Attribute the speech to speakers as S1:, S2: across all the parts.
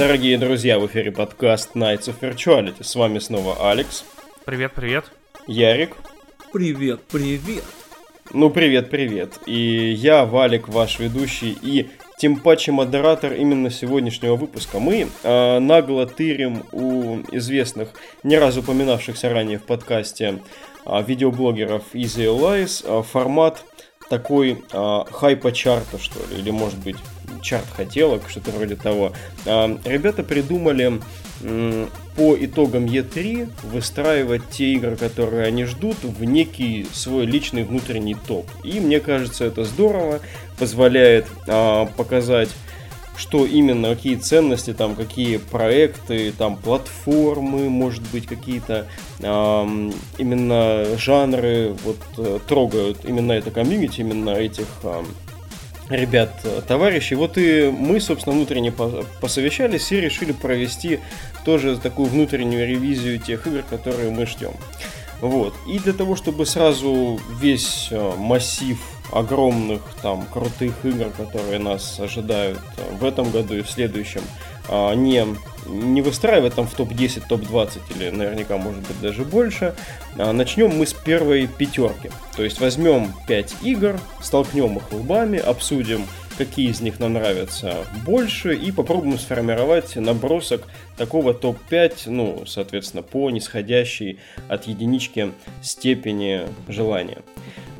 S1: Дорогие друзья, в эфире подкаст Nights of Virtuality. С вами снова Алекс.
S2: Привет, привет.
S1: Ярик.
S3: Привет, привет.
S1: Ну, привет, привет. И я, Валик, ваш ведущий и тем паче модератор именно сегодняшнего выпуска. Мы э, нагло тырим у известных, не раз упоминавшихся ранее в подкасте э, видеоблогеров Easy Allies э, формат такой э, хайпа-чарта, что ли, или, может быть, чарт хотелок, что-то вроде того. Э, ребята придумали по итогам E3 выстраивать те игры, которые они ждут, в некий свой личный внутренний топ. И мне кажется, это здорово, позволяет э, показать что именно, какие ценности, там, какие проекты, там, платформы, может быть, какие-то эм, именно жанры вот э, трогают именно это комьюнити, именно этих эм, ребят, товарищей. Вот и мы, собственно, внутренне посовещались и решили провести тоже такую внутреннюю ревизию тех игр, которые мы ждем. Вот. И для того, чтобы сразу весь э, массив огромных там крутых игр, которые нас ожидают э, в этом году и в следующем, не, не выстраивать там в топ-10, топ-20 или наверняка может быть даже больше, а, начнем мы с первой пятерки. То есть возьмем 5 игр, столкнем их лбами, обсудим какие из них нам нравятся больше, и попробуем сформировать набросок такого топ-5, ну, соответственно, по нисходящей от единички степени желания.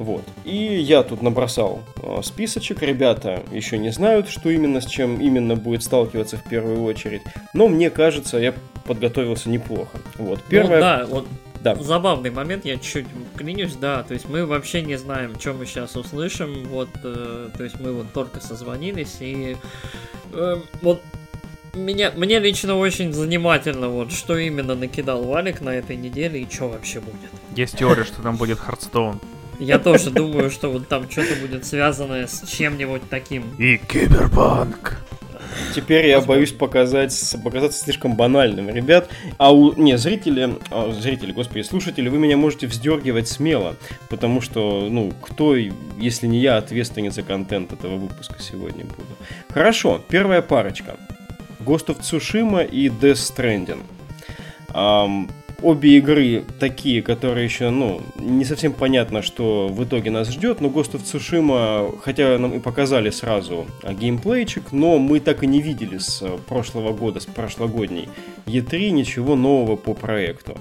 S1: Вот. И я тут набросал э, списочек. Ребята еще не знают, что именно, с чем именно будет сталкиваться в первую очередь. Но мне кажется, я подготовился неплохо. Вот.
S3: Ну Первое... Ну, да, вот да. Забавный момент, я чуть клянусь, да, то есть мы вообще не знаем, что мы сейчас услышим, вот, э, то есть мы вот только созвонились, и э, вот меня, мне лично очень занимательно, вот, что именно накидал Валик на этой неделе и что вообще будет.
S2: Есть теория, что там будет Hearthstone.
S3: Я тоже думаю, что вот там что-то будет связанное с чем-нибудь таким.
S2: И Киберпанк.
S1: Теперь я боюсь показать, показаться слишком банальным, ребят. А у... Не, зрители, а, зрители, господи, слушатели, вы меня можете вздергивать смело, потому что, ну, кто, если не я, ответственен за контент этого выпуска сегодня буду. Хорошо, первая парочка. Ghost of Tsushima и Death Stranding. Um, обе игры такие, которые еще, ну, не совсем понятно, что в итоге нас ждет, но Ghost of Tsushima, хотя нам и показали сразу геймплейчик, но мы так и не видели с прошлого года, с прошлогодней E3 ничего нового по проекту.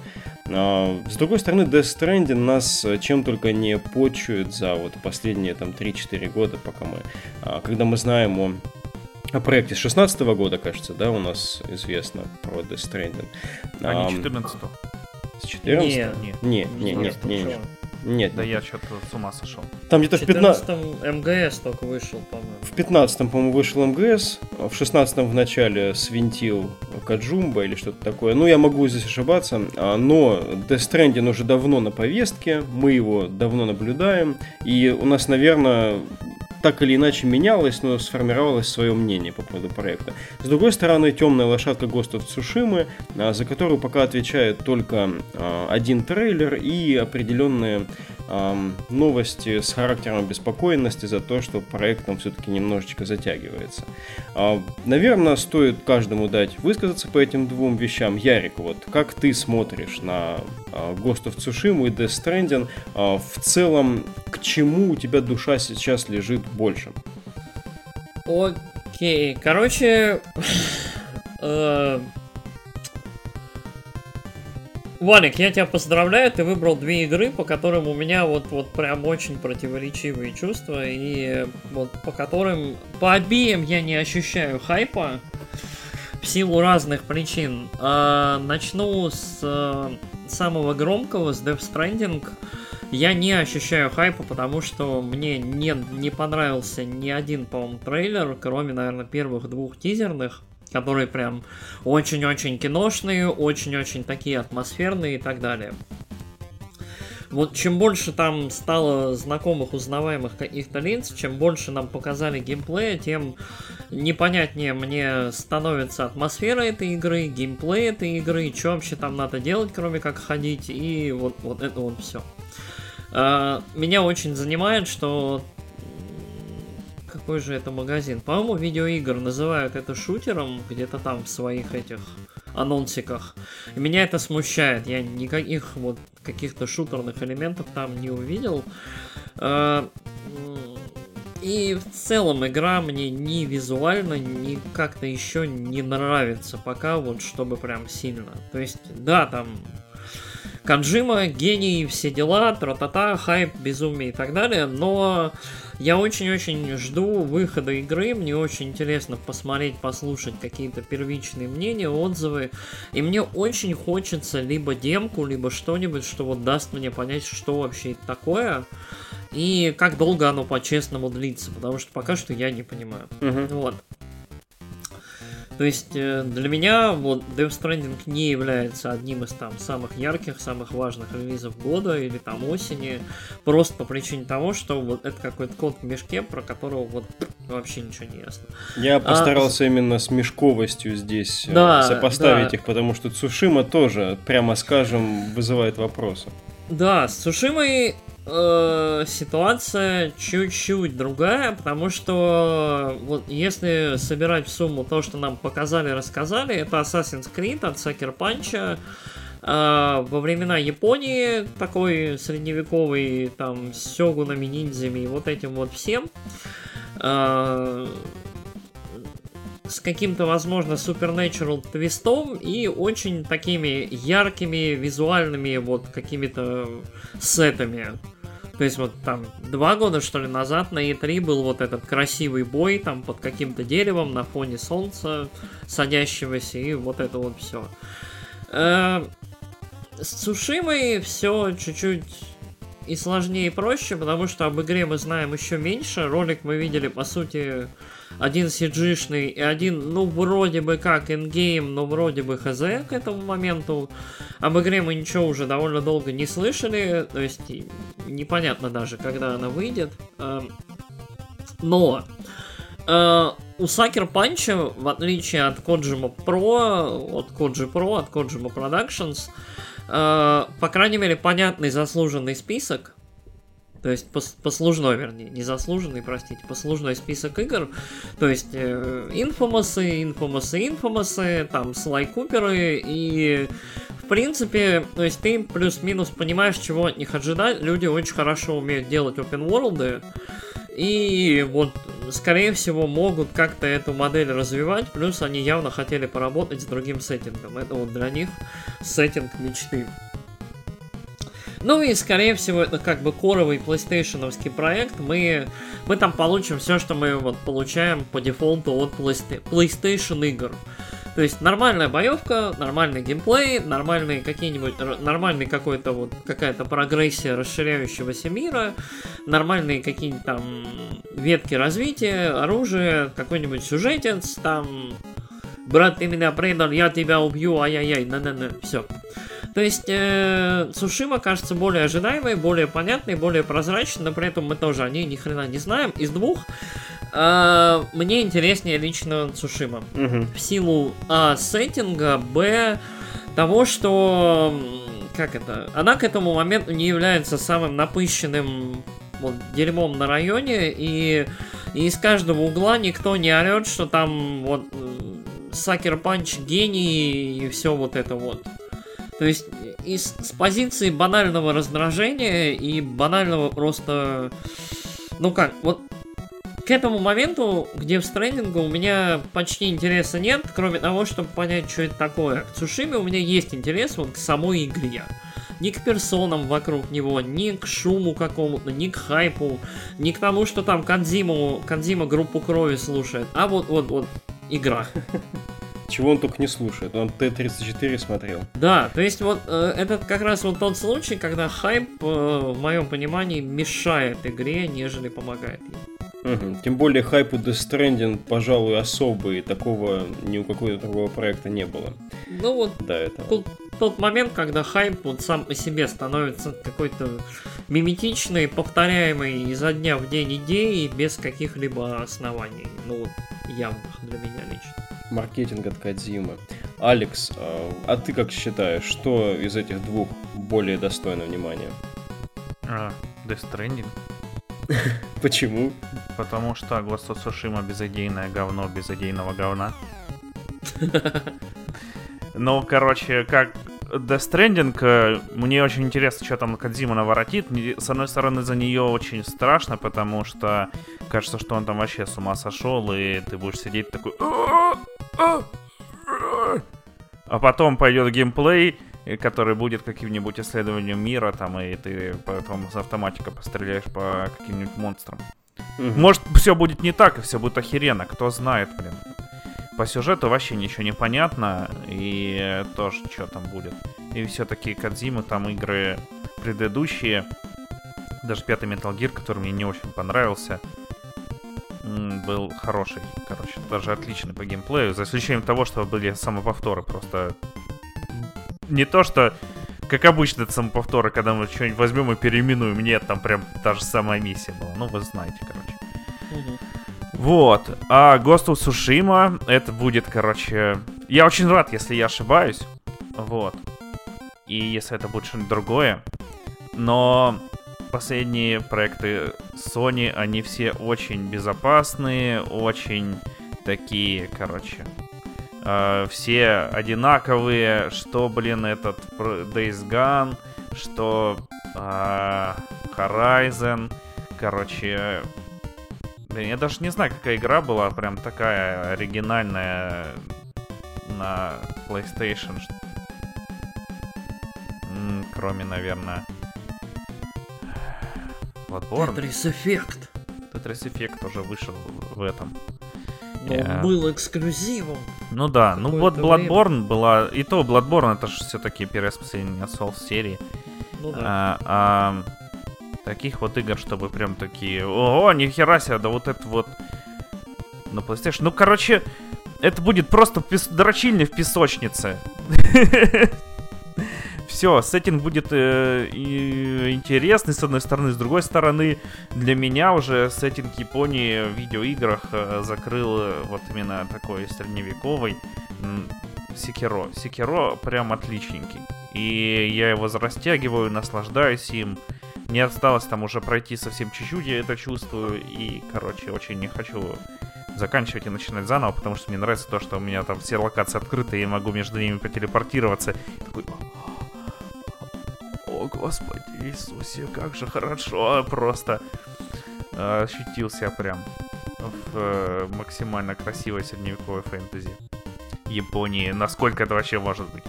S1: А, с другой стороны, Death Stranding нас чем только не почует за вот последние там 3-4 года, пока мы, а, когда мы знаем о о проекте с 16 года, кажется, да, у нас известно про Death Stranding.
S2: А не 14
S1: С 14 Нет, нет, нет, нет, нет, нет. Нет,
S2: да я что-то с ума сошел.
S1: Там где-то в 15
S3: МГС только вышел, по-моему.
S1: В 15 по-моему, вышел МГС, в 16 в начале свинтил Каджумба или что-то такое. Ну, я могу здесь ошибаться, а, но Death Stranding уже давно на повестке, мы его давно наблюдаем, и у нас, наверное, так или иначе менялось, но сформировалось свое мнение по поводу проекта. С другой стороны, темная лошадка Ghost of а, за которую пока отвечает только а, один трейлер и определенные новости с характером беспокойности за то, что проект там все-таки немножечко затягивается. А, наверное, стоит каждому дать высказаться по этим двум вещам. Ярик, вот как ты смотришь на Ghost of Tsushima и Death Stranding? В целом, к чему у тебя душа сейчас лежит больше.
S3: Окей, короче... Валик, я тебя поздравляю, ты выбрал две игры, по которым у меня вот, вот прям очень противоречивые чувства, и вот по которым, по обеим я не ощущаю хайпа, в силу разных причин. А, начну с а, самого громкого, с Death Stranding. Я не ощущаю хайпа, потому что мне не, не понравился ни один, по-моему, трейлер, кроме, наверное, первых двух тизерных, которые прям очень-очень киношные, очень-очень такие атмосферные и так далее. Вот чем больше там стало знакомых, узнаваемых каких-то лиц, чем больше нам показали геймплея, тем непонятнее мне становится атмосфера этой игры, геймплей этой игры, что вообще там надо делать, кроме как ходить, и вот, вот это вот все. А, меня очень занимает, что какой же это магазин. По-моему, видеоигр называют это шутером где-то там в своих этих анонсиках. И меня это смущает. Я никаких вот каких-то шутерных элементов там не увидел. А, и в целом игра мне ни визуально, ни как-то еще не нравится пока, вот чтобы прям сильно. То есть, да, там Канджима, гений, все дела, тра-та-та, хайп, безумие и так далее, но я очень-очень жду выхода игры, мне очень интересно посмотреть, послушать какие-то первичные мнения, отзывы, и мне очень хочется либо демку, либо что-нибудь, что вот даст мне понять, что вообще это такое, и как долго оно по-честному длится, потому что пока что я не понимаю.
S1: Мгм.
S3: Вот. То есть э, для меня вот Death Stranding не является одним из там самых ярких, самых важных релизов года или там осени, просто по причине того, что вот это какой-то кот в мешке, про которого вот вообще ничего не ясно.
S1: Я постарался именно с мешковостью здесь э,
S3: Да,
S1: сопоставить
S3: да.
S1: их, потому что Цушима тоже, прямо скажем, вызывает вопросы.
S3: Да, с Сушимой э, ситуация чуть-чуть другая, потому что вот если собирать в сумму то, что нам показали, рассказали, это Assassin's Creed от Sucker Punch. э, во времена Японии, такой средневековый, там, с сёгунами, ниндзями и вот этим вот всем. Э, с каким-то, возможно, supernatural твистом и очень такими яркими визуальными вот какими-то сетами. То есть вот там два года, что ли, назад на E3 был вот этот красивый бой там под каким-то деревом на фоне солнца садящегося и вот это вот все. С Цушимой все чуть-чуть и сложнее, и проще, потому что об игре мы знаем еще меньше. Ролик мы видели, по сути, один CG-шный и один, ну, вроде бы как ингейм, но вроде бы хз к этому моменту. Об игре мы ничего уже довольно долго не слышали, то есть непонятно даже, когда она выйдет. Эм, Но э, у Sucker Punch, в отличие от Kojima Pro, от Koji Pro, от Kojima Productions, э, по крайней мере, понятный заслуженный список, то есть пос- послужной, вернее, не заслуженный, простите, послужной список игр. То есть инфомасы, инфомасы, инфомасы, там Слай Куперы и в принципе, то есть ты плюс-минус понимаешь, чего от них ожидать. Люди очень хорошо умеют делать open world и вот, скорее всего, могут как-то эту модель развивать, плюс они явно хотели поработать с другим сеттингом. Это вот для них сеттинг мечты. Ну и, скорее всего, это как бы коровый PlayStationовский проект. Мы, мы там получим все, что мы вот получаем по дефолту от Playsta- PlayStation игр. То есть нормальная боевка, нормальный геймплей, нормальный какие-нибудь, нормальный какой-то вот какая-то прогрессия расширяющегося мира, нормальные какие-нибудь там ветки развития, оружие, какой-нибудь сюжетец, там брат, ты меня предал, я тебя убью, ай-яй-яй, на-на-на, все. То есть э, Сушима кажется более ожидаемой, более понятной, более прозрачной, но при этом мы тоже о ней ни хрена не знаем. Из двух э, мне интереснее лично Сушима.
S1: Мгм.
S3: В силу А сеттинга, Б того, что как это, она к этому моменту не является самым напыщенным вот, дерьмом на районе, и, и из каждого угла никто не орет, что там вот Сакер Панч гений и все вот это вот. То есть из, с позиции банального раздражения и банального просто... Ну как, вот к этому моменту, где в стрендинга у меня почти интереса нет, кроме того, чтобы понять, что это такое. К Цушиме у меня есть интерес вот к самой игре. Ни к персонам вокруг него, ни к шуму какому-то, ни к хайпу, ни к тому, что там Кадзиму, Кадзима группу крови слушает, а вот, вот, вот, игра.
S1: Чего он только не слушает. Он Т-34 смотрел.
S3: Да, то есть вот э, это как раз вот тот случай, когда хайп, э, в моем понимании, мешает игре, нежели помогает ей.
S1: Мгм. Тем более хайп у Death Stranding, пожалуй, особый. Такого ни у какого другого проекта не было
S3: Ну вот
S1: до этого.
S3: тут тот момент, когда хайп вот сам по себе становится какой-то миметичный, повторяемый изо дня в день идеей без каких-либо оснований. Ну вот явных для меня лично.
S1: Маркетинг от Кадзимы. Алекс, а, а ты как считаешь, что из этих двух более достойно внимания?
S2: А, Death Stranding.
S1: Почему?
S2: Потому что Ghost of Tsushima безыдейное говно безыдейного говна. Ну, короче, как Death Stranding, э, мне очень интересно, что там Кадзима наворотит. С одной стороны, за нее очень страшно, потому что кажется, что он там вообще с ума сошел, и ты будешь сидеть такой... А потом пойдет геймплей, и который будет каким-нибудь исследованием мира, там, и ты потом с автоматика постреляешь по каким-нибудь монстрам. Может, все будет не так, и все будет охеренно, кто знает, блин. По сюжету вообще ничего не понятно, и тоже что там будет. И все-таки Кадзимы, там игры предыдущие, даже пятый Metal Gear, который мне не очень понравился, был хороший, короче, даже отличный по геймплею, за исключением того, что были самоповторы, просто. Не то, что как обычно это самоповторы, когда мы что-нибудь возьмем и переименуем, нет, там прям та же самая миссия была, ну вы знаете, короче.
S3: Мгм.
S2: Вот. А Ghost of Tsushima, это будет, короче... Я очень рад, если я ошибаюсь. Вот. И если это будет что-нибудь другое. Но последние проекты Sony, они все очень безопасные, очень такие, короче... э, все одинаковые, что, блин, этот Days Gone, что э, Horizon, короче, Блин, я даже не знаю, какая игра была прям такая оригинальная на PlayStation. М, Кроме, наверное, Bloodborne.
S3: Tetris Effect.
S2: Tetris Effect уже вышел в этом.
S3: Но
S2: Я-
S3: он был эксклюзивом.
S2: Ну да, ну вот Bloodborne была... И то Bloodborne это же все-таки первая последняя Souls серии.
S3: Ну да.
S2: А, а, таких вот игр, чтобы прям такие, о, нихера себе, да вот это вот на PlayStation. Ну, короче, это будет просто пес... дрочильня в песочнице. Все, сеттинг будет э, интересный, с одной стороны, с другой стороны, для меня уже сеттинг Японии в видеоиграх э, закрыл э, вот именно такой средневековый Секиро. Секиро прям отличненький. И я его растягиваю, наслаждаюсь им. Не осталось там уже пройти совсем чуть-чуть, я это чувствую. И, короче, очень не хочу заканчивать и начинать заново, потому что мне нравится то, что у меня там все локации открыты, и я могу между ними потелепортироваться. И такой... О, Господи Иисусе, как же хорошо просто. э, Ощутил себя прям в э, максимально красивой средневековой фэнтези. Японии. Насколько это вообще может быть.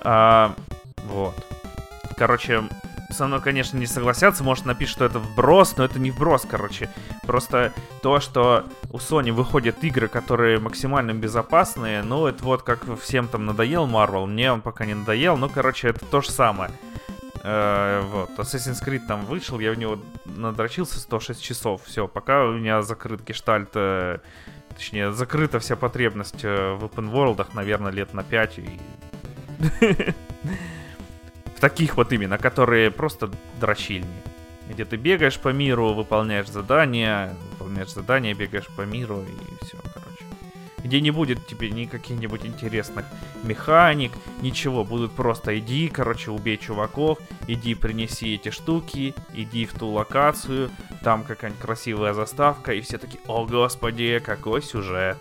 S2: А, вот. Короче, со мной, конечно, не согласятся, может напишут, что это вброс, но это не вброс, короче. Просто то, что у Sony выходят игры, которые максимально безопасные, ну, это вот как всем там надоел Marvel, мне он пока не надоел, ну, короче, это то же самое. Э, вот, Assassin's Creed там вышел, я в него надрочился 106 часов, все, пока у меня закрыт гештальт, э, точнее, закрыта вся потребность э, в open world, наверное, лет на 5 и... В таких вот именно, которые просто дрочильни. Где ты бегаешь по миру, выполняешь задания, выполняешь задания, бегаешь по миру и все, короче. Где не будет тебе ни каких-нибудь интересных механик, ничего. Будут просто иди, короче, убей чуваков, иди принеси эти штуки, иди в ту локацию, там какая-нибудь красивая заставка, и все таки о господи, какой сюжет.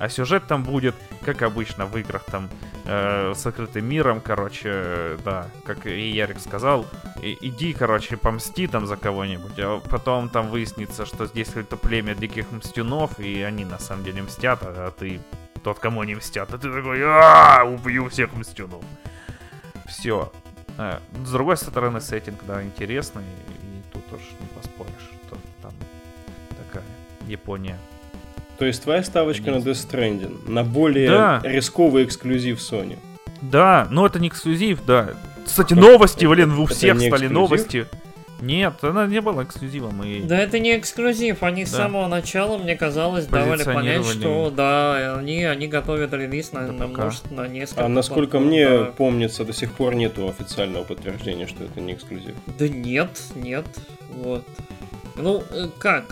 S2: А сюжет там будет, как обычно в играх, там, э, с открытым миром, короче, э, да, как и Ярик сказал, и- иди, короче, помсти там за кого-нибудь, а потом там выяснится, что здесь какое-то племя диких мстюнов, и они на самом деле мстят, а а ты тот, кому они мстят, а ты такой, а убью всех мстюнов. Все. С другой стороны, сеттинг, да, интересный, и тут уж не поспоришь, что там такая Япония.
S1: То есть твоя ставочка на Death Stranding, на более
S2: Да.
S1: рисковый эксклюзив Sony.
S2: Да, но это не эксклюзив, да. Кстати, новости,
S1: Это-
S2: блин, у всех стали
S1: эксклюзив?
S2: новости. Нет, она не была эксклюзивом. И...
S3: Да это не эксклюзив, они с
S2: Да.
S3: самого начала, мне казалось, давали понять, что да, они, они готовят релиз на, на, множество- на несколько
S1: А насколько
S3: платформ,
S1: мне
S3: да.
S1: помнится, до сих пор нету официального подтверждения, что это не эксклюзив.
S3: Да нет, нет, вот. Ну, э, как?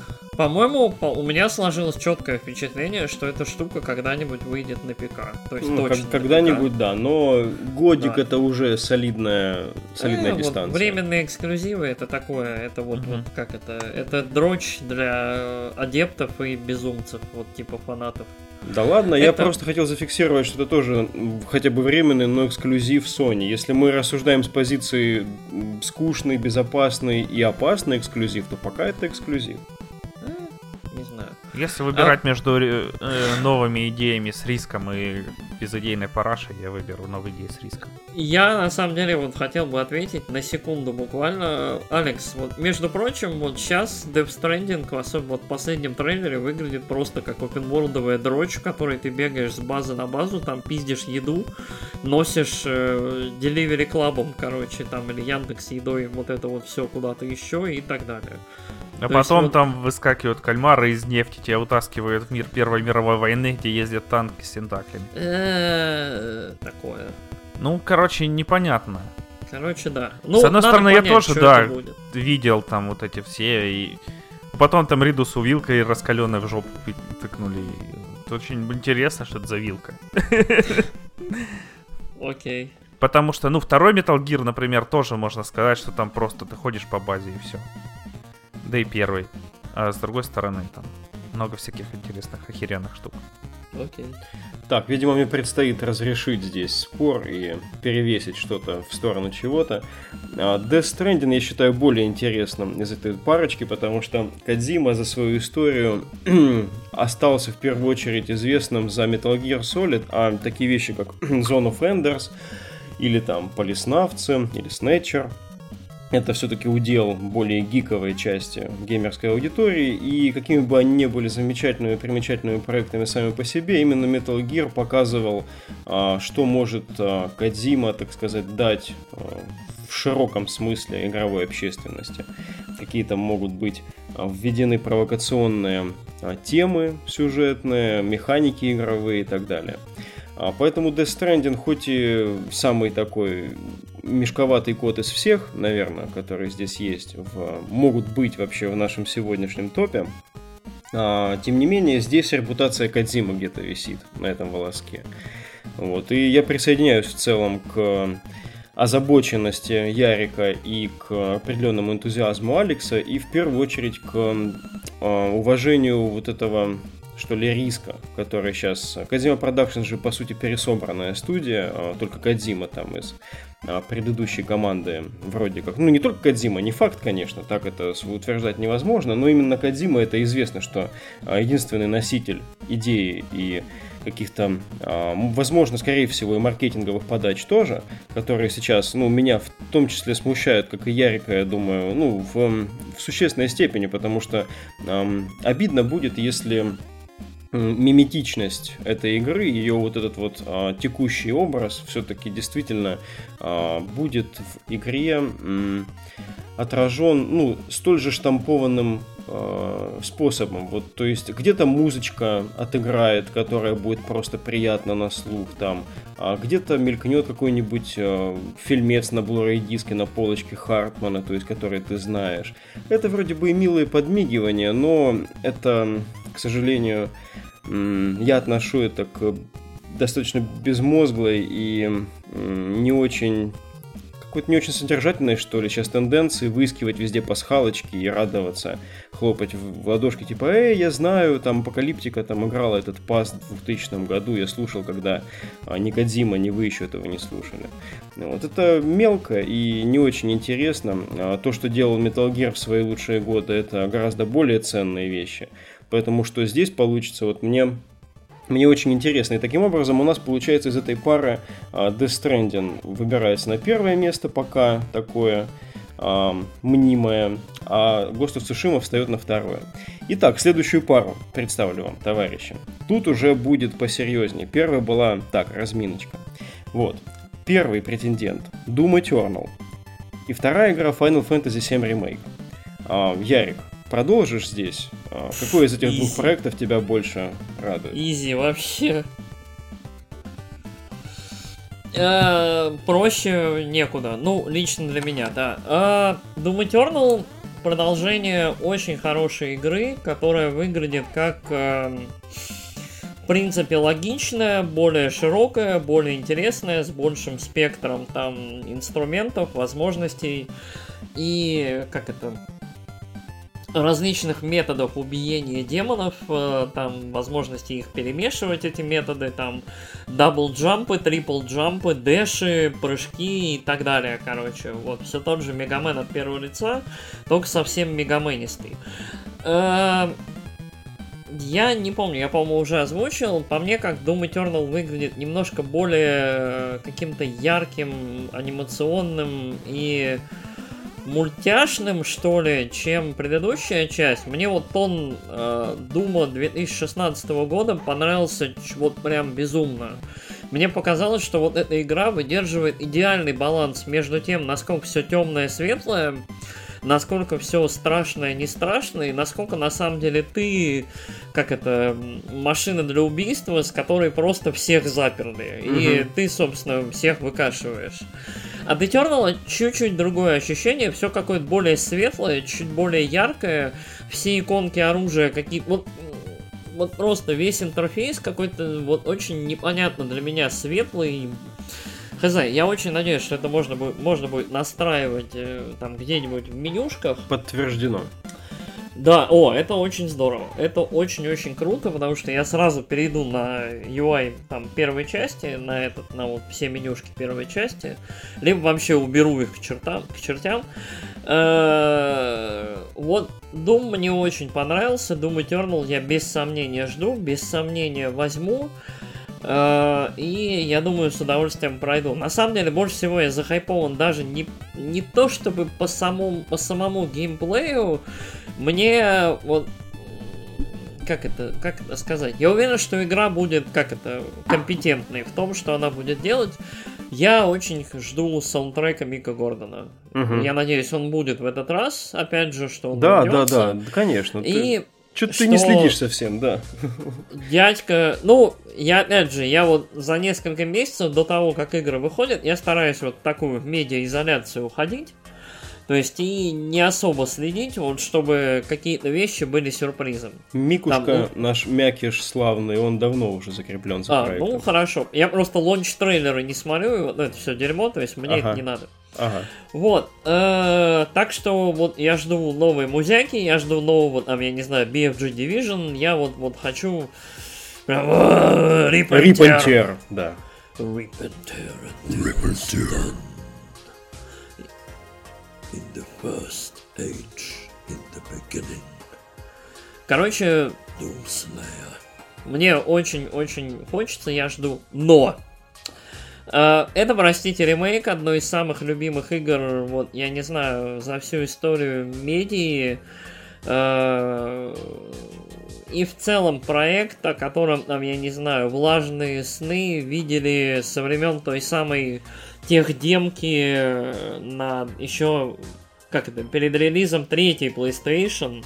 S3: По-моему, по- у меня сложилось четкое впечатление, что эта штука когда-нибудь выйдет на ПК. То есть
S1: Ну,
S3: точно
S1: как-
S3: на ПК.
S1: когда-нибудь, да, но годик
S3: Да.
S1: это уже солидная, солидная
S3: Э, вот
S1: дистанция.
S3: временные эксклюзивы это такое, это вот,
S2: Мгм.
S3: вот как это, это дрочь для э, адептов и безумцев, вот типа фанатов.
S1: Да ладно, я
S3: Это-
S1: просто хотел зафиксировать, что это тоже хотя бы временный, но эксклюзив Sony. Если мы рассуждаем с позиции скучный, безопасный и опасный эксклюзив, то пока это эксклюзив.
S2: Если выбирать между э, новыми идеями с риском и безыдейной парашей, я выберу новые идеи с риском.
S3: Я на самом деле вот хотел бы ответить на секунду буквально. Алекс, вот между прочим, вот сейчас Death Stranding, особенно вот в последнем трейлере, выглядит просто как опенворлдовая дрочь, в которой ты бегаешь с базы на базу, там пиздишь еду, носишь э, Delivery клабом, короче, там или Яндекс едой, вот это вот все куда-то еще и так далее.
S2: А
S3: То есть
S2: потом
S3: вот-
S2: там выскакивают кальмары из нефти, тебя утаскивают в мир Первой мировой войны, где ездят танки с тентаклями.
S3: Такое.
S2: Ну, короче, непонятно.
S3: Короче, да. Ну,
S2: С одной стороны, я
S3: понять,
S2: тоже,
S3: что
S2: да. Видел там вот эти все, и потом там Ридусу вилкой раскаленной в жопу тыкнули. Это очень интересно, что это за вилка.
S3: Окей.
S2: Потому что, ну, второй Metal Gear, например, тоже можно сказать, что там просто ты ходишь по базе и все. Да и первый. А с другой стороны, там много всяких интересных, охеренных штук.
S3: Окей.
S1: Так, видимо, мне предстоит разрешить здесь спор и перевесить что-то в сторону чего-то. А, Death Stranding я считаю более интересным из этой парочки, потому что Кадзима за свою историю остался в первую очередь известным за Metal Gear Solid, а такие вещи, как Zone of Enders, или там Полиснавцы, или Snatcher, это все-таки удел более гиковой части геймерской аудитории, и какими бы они ни были замечательными и примечательными проектами сами по себе, именно Metal Gear показывал, а, что может а, Кадзима, так сказать, дать а, в широком смысле игровой общественности. Какие там могут быть введены провокационные темы сюжетные, механики игровые и так далее. Поэтому Death Stranding, хоть и самый такой мешковатый код из всех, наверное, которые здесь есть, в- могут быть вообще в нашем сегодняшнем топе, а, тем не менее, здесь репутация Кадзима где-то висит на этом волоске. Вот. И я присоединяюсь в целом к озабоченности Ярика и к определенному энтузиазму Алекса, и в первую очередь к а, уважению вот этого что ли, риска, который сейчас... Kojima Production же, по сути, пересобранная студия, а, только Кадзима там из а, предыдущей команды вроде как... Ну, не только Кадзима, не факт, конечно, так это утверждать невозможно, но именно Кадзима это известно, что а, единственный носитель идеи и каких-то, возможно, скорее всего, и маркетинговых подач тоже, которые сейчас, ну, меня в том числе смущают, как и Ярика, я думаю, ну, в, в существенной степени, потому что ам, обидно будет, если миметичность этой игры, ее вот этот вот а, текущий образ все-таки действительно а, будет в игре м, отражен, ну, столь же штампованным а, способом. Вот, то есть где-то музычка отыграет, которая будет просто приятна на слух там, а где-то мелькнет какой-нибудь а, фильмец на Blu-ray диске на полочке Хартмана, то есть который ты знаешь. Это вроде бы и милые подмигивания, но это, к сожалению, я отношу это к достаточно безмозглой и не очень какой-то не очень содержательной, что ли, сейчас тенденции выискивать везде пасхалочки и радоваться, хлопать в ладошки, типа, эй, я знаю, там, Апокалиптика там играла этот пас в 2000 году, я слушал, когда а, ни Кодзима, ни вы еще этого не слушали. Вот это мелко и не очень интересно. А То, что делал Metal Gear в свои лучшие годы, это гораздо более ценные вещи. Поэтому что здесь получится, вот мне мне очень интересно. И таким образом у нас получается из этой пары а, Death Stranding выбирается на первое место пока такое а, мнимое, а Ghost of Tsushima встает на второе. Итак, следующую пару представлю вам, товарищи. Тут уже будет посерьезнее. Первая была, так, разминочка. Вот. Первый претендент Doom Eternal. И вторая игра Final Fantasy VII Remake. А, Ярик, продолжишь здесь? А, какой из этих двух
S3: Easy.
S1: проектов тебя больше радует?
S3: Изи вообще. Э, проще некуда. Ну, лично для меня, да. А, Doom Eternal продолжение очень хорошей игры, которая выглядит как, э, в принципе, логичная, более широкая, более интересная, с большим спектром там инструментов, возможностей и как это различных методов убиения демонов, э, там возможности их перемешивать, эти методы, там double jump ы, triple jump ы, dash и, прыжки и так далее, короче. Вот, все тот же Mega Man от первого лица, только совсем мегаменистый. Э, я не помню, я, по-моему, уже озвучил. По мне, как Doom Eternal выглядит немножко более э, каким-то ярким, анимационным и мультяшным, что ли, чем предыдущая часть. Мне вот тон э, Дума 2016 года понравился вот прям безумно. Мне показалось, что вот эта игра выдерживает идеальный баланс между тем, насколько все темное и светлое, насколько все страшное, не страшное, и насколько на самом деле ты, как это, машина для убийства, с которой просто всех заперли. Угу. И ты, собственно, всех выкашиваешь. От Eternal чуть-чуть другое ощущение, все какое-то более светлое, чуть более яркое, все иконки оружия какие вот вот просто весь интерфейс какой-то вот очень непонятно для меня светлый, Хз, я очень надеюсь, что это можно будет, можно будет настраивать э, там где-нибудь в менюшках.
S1: Подтверждено.
S3: Да, о, это очень здорово. Это очень-очень круто, потому что я сразу перейду на UI там первой части, на этот, на вот все менюшки первой части, либо вообще уберу их к чертам, к чертям. Вот Doom мне очень понравился, Doom Eternal я без сомнения жду, без сомнения возьму. И я думаю, с удовольствием пройду. На самом деле, больше всего я захайпован даже не, не то чтобы по самому, по самому геймплею. Мне вот как это, как это сказать? Я уверен, что игра будет, как это, компетентной в том, что она будет делать. Я очень жду саундтрека Мика Гордона. Угу. Я надеюсь, он будет в этот раз. Опять же, что он
S1: Да, вернется. да, да, конечно.
S3: И
S1: ты... Что-то что... ты не следишь совсем, да.
S3: Дядька, ну, я опять же, я вот за несколько месяцев до того, как игры выходят, я стараюсь вот такую медиаизоляцию уходить. То есть и не особо следить, вот чтобы какие-то вещи были сюрпризом.
S1: Микушка, Там, ну... наш мякиш славный, он давно уже закреплен за
S3: а, проектом. Ну хорошо. Я просто лонч-трейлеры не смотрю, вот это все дерьмо, то есть мне ага. это не надо.
S1: Ага.
S3: Вот. Э, так что вот я жду новые музяки, я жду нового, там, я не знаю, BFG Division, я вот, вот хочу прям
S1: Риппентер. да.
S3: Риппентер. Риппентер. In the first age, in the beginning. Короче, Doomslayer. Мне очень-очень хочется, я жду. Но Э, это, простите, ремейк одной из самых любимых игр, вот, я не знаю, за всю историю медии. Э, и в целом проект, о котором, там, я не знаю, влажные сны видели со времен той самой тех демки на еще, как это, перед релизом третьей PlayStation.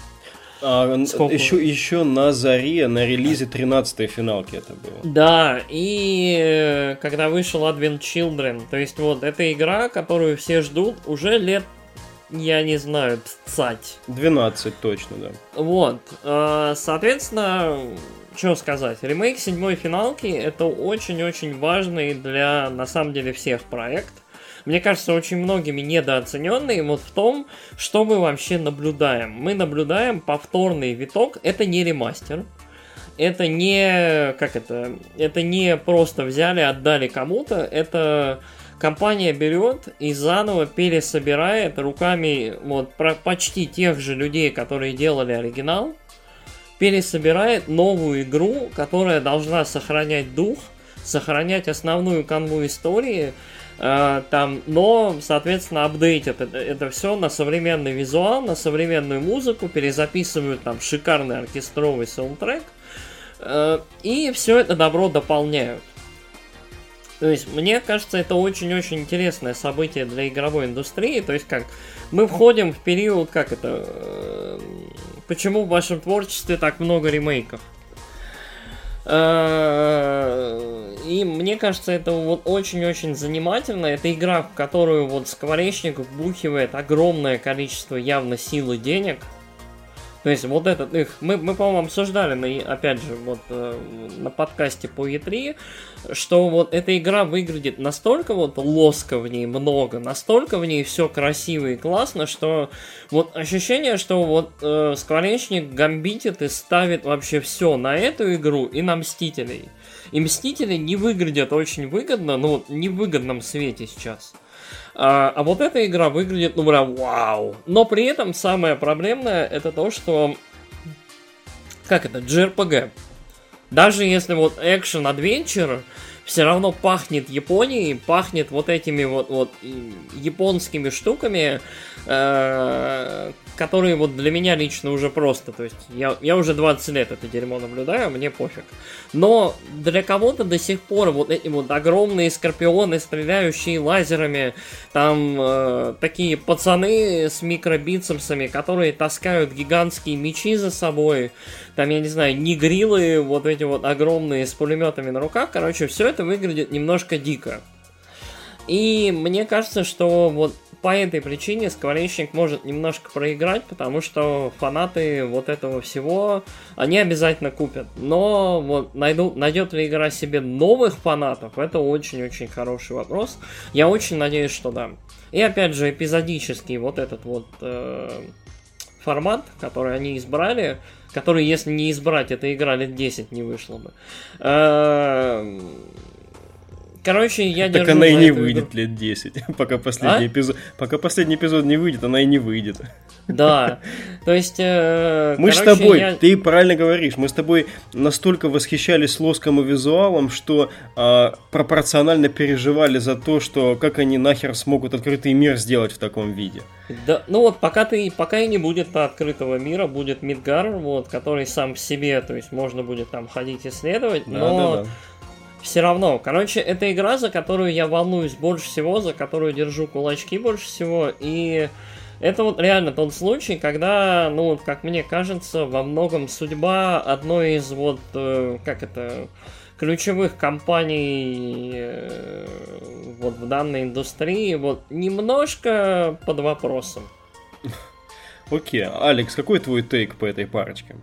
S1: А, еще, еще на заре, на релизе 13-й финалки это было.
S3: Да, и э, когда вышел Advent Children, то есть вот эта игра, которую все ждут, уже лет я не знаю, цать.
S1: 12 точно, да.
S3: Вот. Э, соответственно, что сказать, ремейк седьмой финалки это очень-очень важный для, на самом деле, всех проект. Мне кажется, очень многими недооцененный вот в том, что мы вообще наблюдаем. Мы наблюдаем повторный виток, это не ремастер, это не, как это, это не просто взяли, отдали кому-то, это компания берет и заново пересобирает руками вот про почти тех же людей, которые делали оригинал, пересобирает новую игру, которая должна сохранять дух, сохранять основную канву истории, Э, там, но, соответственно, апдейтят это, это все на современный визуал, на современную музыку, перезаписывают там шикарный оркестровый саундтрек, э, и все это добро дополняют. То есть, мне кажется, это очень-очень интересное событие для игровой индустрии. То есть, как мы входим в период, как это... Э, почему в вашем творчестве так много ремейков? и мне кажется, это вот очень-очень занимательно. Это игра, в которую вот скворечник вбухивает огромное количество явно сил и денег. То есть вот этот их, мы, мы по-моему, обсуждали, на, опять же, вот э, на подкасте по E3, что вот эта игра выглядит настолько вот лоска в ней много, настолько в ней все красиво и классно, что вот ощущение, что вот э, Скворечник гамбитит и ставит вообще все на эту игру и на Мстителей. И Мстители не выглядят очень выгодно, ну, не в выгодном свете сейчас. А, а вот эта игра выглядит, ну, прям вау. Но при этом самое проблемное это то, что... Как это? JRPG. Даже если вот экшен адвенчер все равно пахнет Японией, пахнет вот этими вот, вот японскими штуками, э, которые вот для меня лично уже просто, то есть я, я уже 20 лет это дерьмо наблюдаю, мне пофиг. Но для кого-то до сих пор вот эти вот огромные скорпионы, стреляющие лазерами, там э, такие пацаны с микробицепсами, которые таскают гигантские мечи за собой, там, я не знаю, нигрилы, вот эти вот огромные с пулеметами на руках, короче, все это выглядит немножко дико. И мне кажется, что вот по этой причине Скворечник может немножко проиграть, потому что фанаты вот этого всего, они обязательно купят. Но вот найду, найдет ли игра себе новых фанатов, это очень-очень хороший вопрос. Я очень надеюсь, что да. И опять же, эпизодический вот этот вот э, формат, который они избрали, который, если не избрать, эта игра лет 10 не вышла бы. Э, Короче, я
S1: так она и не выйдет игру. лет 10, пока последний а? эпизод, пока последний эпизод не выйдет, она и не выйдет.
S3: Да, то есть... Э,
S1: мы короче, с тобой, я... ты правильно говоришь, мы с тобой настолько восхищались лоском и визуалом, что э, пропорционально переживали за то, что как они нахер смогут открытый мир сделать в таком виде.
S3: Да, ну вот пока ты, пока и не будет открытого мира, будет Мидгар, вот, который сам в себе, то есть можно будет там ходить исследовать, да, но... Да, да все равно. Короче, это игра, за которую я волнуюсь больше всего, за которую держу кулачки больше всего. И это вот реально тот случай, когда, ну, как мне кажется, во многом судьба одной из вот, э, как это, ключевых компаний э, вот в данной индустрии вот немножко под вопросом.
S1: Окей, okay. Алекс, какой твой тейк по этой парочке?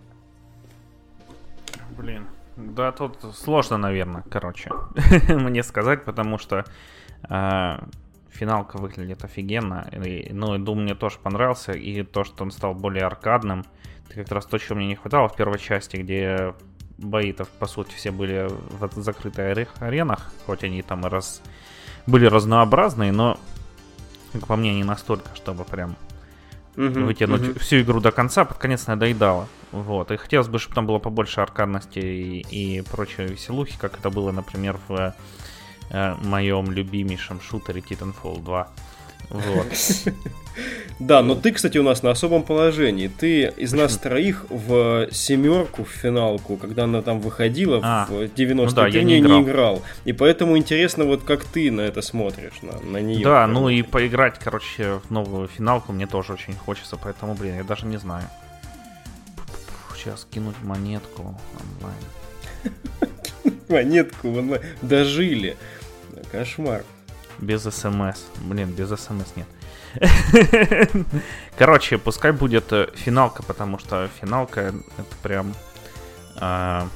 S2: Блин, да, тут сложно, наверное, короче, мне сказать, потому что э, финалка выглядит офигенно. И, ну, и Doom мне тоже понравился, и то, что он стал более аркадным. Это как раз то, чего мне не хватало в первой части, где бои-то, по сути, все были в закрытых аренах, хоть они там и раз... были разнообразные, но, как по мне, не настолько, чтобы прям угу, вытянуть угу. всю игру до конца, под конец надоедало. Вот. И хотелось бы, чтобы там было побольше аркадности и, и прочей веселухи, как это было, например, в э, моем любимейшем шутере Titanfall 2. Вот.
S1: Да, но ты, кстати, у нас на особом положении. Ты из нас троих в семерку, в финалку, когда она там выходила а, в 90 ну да, я не, играл. И поэтому интересно, вот как ты на это смотришь, на нее.
S2: Да, ну и поиграть, короче, в новую финалку мне тоже очень хочется, поэтому, блин, я даже не знаю. Сейчас кинуть монетку онлайн.
S1: Монетку онлайн. Дожили. Кошмар.
S2: Без смс. Блин, без смс нет. Короче, пускай будет э, финалка, потому что финалка это прям... Э,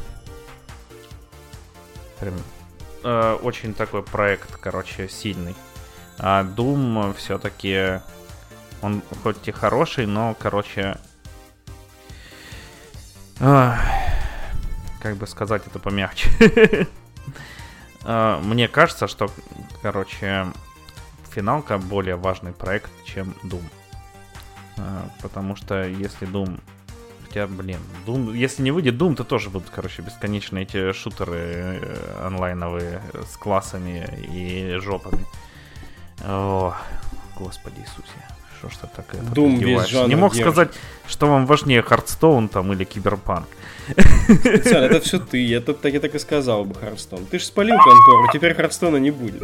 S2: прям э, очень такой проект, короче, сильный. А Doom все-таки он хоть и хороший, но, короче, э, как бы сказать это помягче. А, мне кажется, что, короче, финалка более важный проект, чем Doom. А, потому что если Doom... Хотя, блин, Doom... Если не выйдет Doom, то тоже будут, короче, бесконечные эти шутеры э, онлайновые с классами и жопами. О, господи Иисусе. Что ж ты так это
S1: Doom без
S2: Не мог девушек. сказать, что вам важнее, Hearthstone там или Киберпанк.
S1: Специально, это все ты. Я, тут, так, я так и сказал бы, Hearthstone. Ты же спалил контору, теперь Hearthstone а не будет.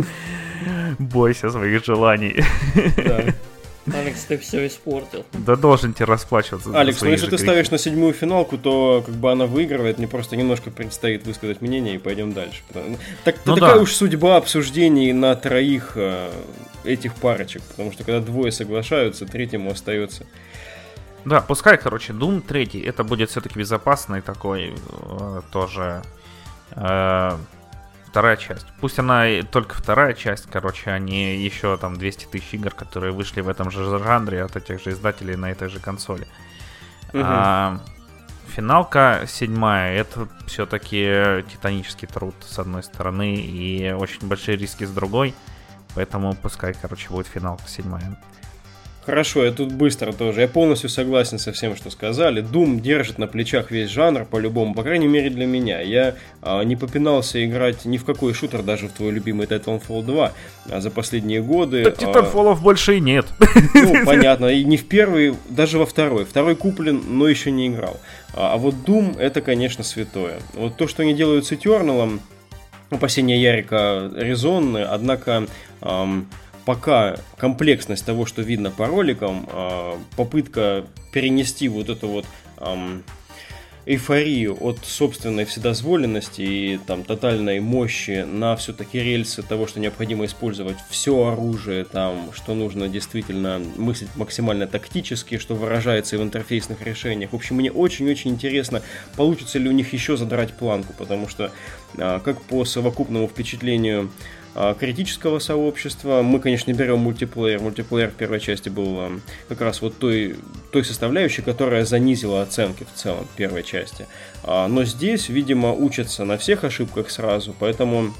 S2: Бойся своих желаний. Да.
S3: Алекс, ты все испортил.
S2: Да должен тебе расплачиваться.
S1: Алекс, ну если ты грехи. ставишь на седьмую финалку, то как бы она выигрывает, мне просто немножко предстоит высказать мнение и пойдем дальше. Так, ну, такая да. уж судьба обсуждений на троих э, этих парочек, потому что когда двое соглашаются, третьему остается.
S2: Да, пускай, короче, Doom 3, это будет все-таки безопасный такой э, тоже э, вторая часть. Пусть она только вторая часть, короче, а не еще там 200 тысяч игр, которые вышли в этом же жанре от этих же издателей на этой же консоли. Угу. А, финалка седьмая, это все-таки титанический труд с одной стороны и очень большие риски с другой. Поэтому пускай, короче, будет финалка седьмая.
S1: Хорошо, я тут быстро тоже. Я полностью согласен со всем, что сказали. Doom держит на плечах весь жанр, по-любому, по крайней мере для меня. Я а, не попинался играть ни в какой шутер, даже в твой любимый Titanfall 2 а, за последние годы.
S2: Так Titanfall а, больше и нет.
S1: Ну, понятно. И не в первый, даже во второй. Второй куплен, но еще не играл. А, а вот Doom это, конечно, святое. Вот то, что они делают с Eternal, опасения Ярика резонны, однако... Эм, пока комплексность того, что видно по роликам, а, попытка перенести вот эту вот эйфорию от собственной вседозволенности и там тотальной мощи на все-таки рельсы того, что необходимо использовать все оружие, там, что нужно действительно мыслить максимально тактически, что выражается и в интерфейсных решениях. В общем, мне очень-очень интересно, получится ли у них еще задрать планку, потому что как по совокупному впечатлению а, критического сообщества. Мы, конечно, берем мультиплеер. Мультиплеер в первой части был а, как раз вот той, той составляющей, которая занизила оценки в целом первой части. А, но здесь, видимо, учатся на всех ошибках сразу, поэтому,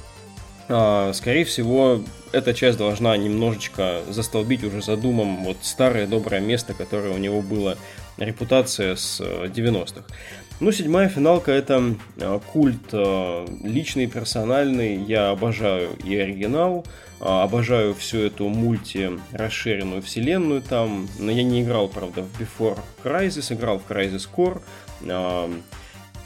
S1: скорее всего, эта часть должна немножечко застолбить уже задумом вот старое доброе место, которое у него было репутация с 90-х. Ну, седьмая финалка это э, культ э, личный, персональный. Я обожаю и оригинал, э, обожаю всю эту мульти расширенную вселенную там. Но я не играл, правда, в Before Crisis, играл в Crisis Core.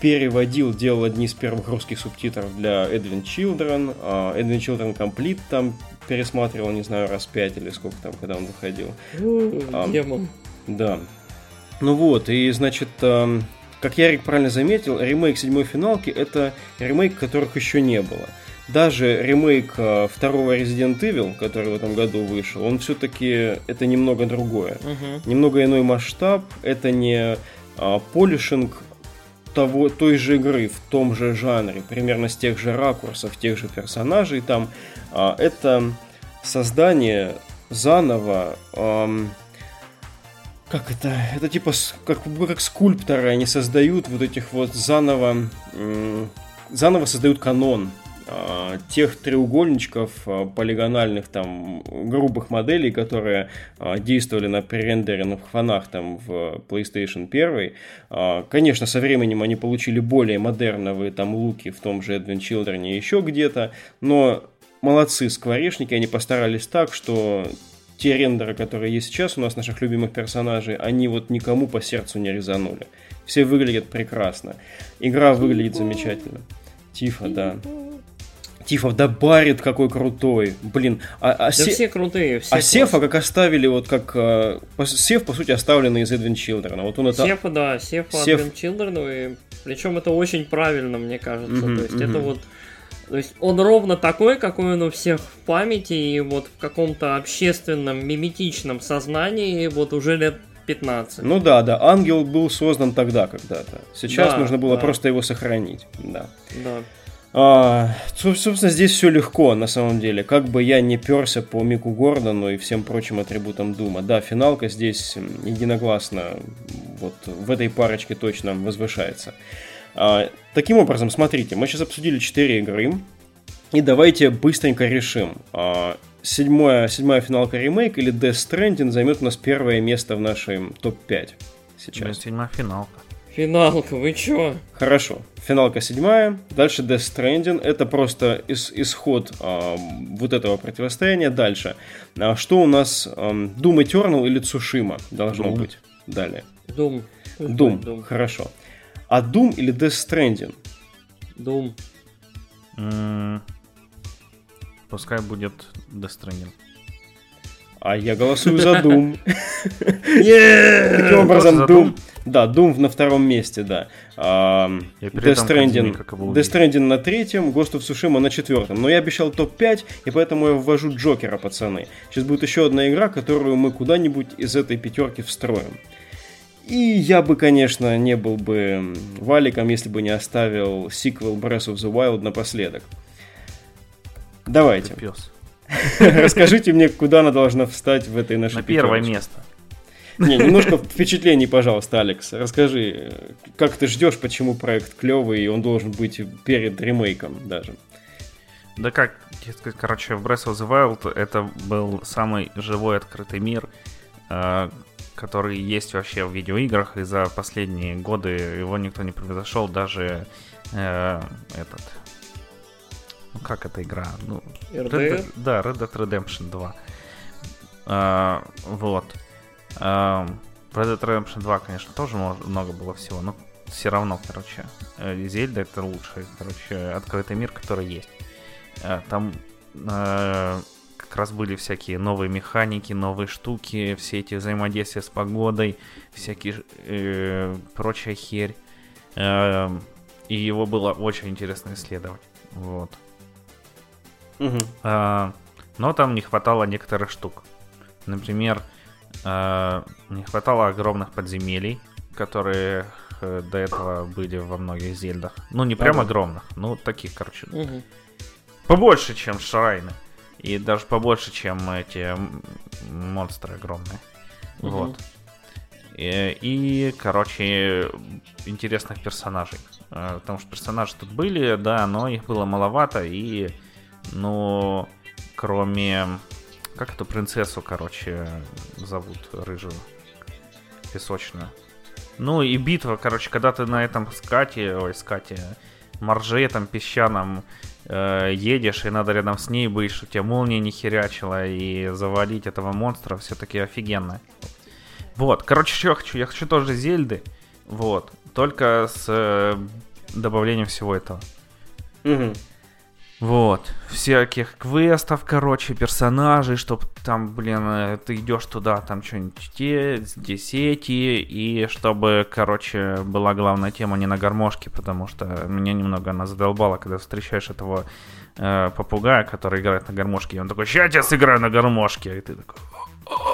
S1: Переводил, делал одни из первых русских субтитров для Edwin Children. Edwin Children Complete там пересматривал, не знаю, раз пять или сколько там, когда он выходил.
S3: Демон.
S1: Да. Ну вот, и, значит, как Ярик правильно заметил, ремейк седьмой финалки это ремейк, которых еще не было. Даже ремейк э, второго Resident Evil, который в этом году вышел, он все-таки это немного другое. Угу. Немного иной масштаб, это не а, полишинг того, той же игры в том же жанре, примерно с тех же ракурсов, тех же персонажей там. А, это создание заново эм, как это, это типа как, как скульпторы, они создают вот этих вот заново, заново создают канон а, тех треугольничков а, полигональных там грубых моделей, которые а, действовали на пререндеренных фонах там в PlayStation 1. Конечно, со временем они получили более модерновые там луки в том же Advent Children и еще где-то, но молодцы скворечники, они постарались так, что те рендеры, которые есть сейчас у нас, наших любимых персонажей, они вот никому по сердцу не резанули. Все выглядят прекрасно. Игра выглядит замечательно. Тифа, да. Тифа, да барит какой крутой. Блин, а, а
S3: да се... все крутые. Все
S1: а Сефа как оставили, вот как... Э, Сеф, по сути, оставленный из Эдвин Children. Вот он это...
S3: Сефа, да, Сефа Сеф... Advent Children, и причем это очень правильно, мне кажется. Mm-hmm, То есть mm-hmm. это вот то есть он ровно такой, какой он у всех в памяти, и вот в каком-то общественном, миметичном сознании вот уже лет 15.
S1: Ну да, да, ангел был создан тогда когда-то. Сейчас да, нужно было да. просто его сохранить. Да.
S3: Да.
S1: А, собственно, здесь все легко, на самом деле. Как бы я не перся по Мику Гордону и всем прочим атрибутам Дума. Да, финалка здесь единогласно вот в этой парочке точно возвышается. А, таким образом, смотрите, мы сейчас обсудили 4 игры, и давайте быстренько решим. А, седьмая, седьмая финалка ремейк или Death Stranding займет у нас первое место в нашей топ-5 сейчас.
S2: Ну, седьмая финалка.
S3: Финалка, вы чё?
S1: Хорошо. Финалка седьмая. Дальше Death Stranding. Это просто ис- исход а, вот этого противостояния. Дальше. А, что у нас? А, Doom Eternal или Цушима должно Doom. быть? Далее.
S3: Doom.
S1: Doom. Doom. Хорошо. А Doom или Death Stranding?
S3: Doom.
S2: Пускай будет Death Stranding.
S1: А я голосую за Doom. Таким образом, Doom... Да, Doom на втором месте, да. А, Death Stranding, Death. Stranding на третьем, Ghost of Tsushima на четвертом. Но я обещал топ-5, и поэтому я ввожу Джокера, пацаны. Сейчас будет еще одна игра, которую мы куда-нибудь из этой пятерки встроим. И я бы, конечно, не был бы валиком, если бы не оставил сиквел Breath of the Wild напоследок. Давайте, расскажите мне, куда она должна встать в этой нашей
S2: На первое место.
S1: Не, немножко впечатлений, пожалуйста, Алекс. Расскажи, как ты ждешь, почему проект клевый, и он должен быть перед ремейком даже.
S2: Да как, короче, в Breath of the Wild это был самый живой открытый мир, э, который есть вообще в видеоиграх, и за последние годы его никто не превзошел, даже э, этот... Ну, как эта игра? Ну, Red? Dead- да, Red Dead Redemption 2. А, вот. В Red Dead Redemption 2, конечно, тоже много было всего, но все равно, короче, э, Зельда это лучший, короче, открытый мир, который есть. А, Там э, как раз были всякие новые механики, новые штуки, все эти взаимодействия с погодой, всякие э, прочая херь. Эм, И его было очень интересно исследовать. Вот.
S1: Мгм.
S2: А, но там не хватало некоторых штук. Например, а, не хватало огромных подземелий, которые э, до этого были во многих зельдах. Ну, не прям огромных, ну, таких, короче,
S3: Мгм.
S2: побольше, чем шрайны. И даже побольше, чем эти монстры огромные.
S3: Мгм.
S2: Вот. И, и, короче, интересных персонажей. Э, Потому что персонажи тут были, да, но их было маловато. И, ну, кроме... Как эту принцессу, короче, зовут рыжую? Песочную. Ну и битва, короче, когда ты на этом скате, ой, скате, марже там песчаном э, едешь, и надо рядом с ней быть, чтобы тебя молния не херячила, и завалить этого монстра, все-таки офигенно. Вот, короче, что я хочу? Я хочу тоже Зельды, вот, только с э, добавлением всего этого.
S1: Мгм.
S2: Вот, всяких квестов, короче, персонажей, чтоб там, блин, э, ты идешь туда, там что-нибудь те, здесь эти, и чтобы, короче, была главная тема не на гармошке, потому что меня немного она задолбала, когда встречаешь этого э, попугая, который играет на гармошке, и он такой, ща я сыграю на гармошке, и ты такой, «О, блин, там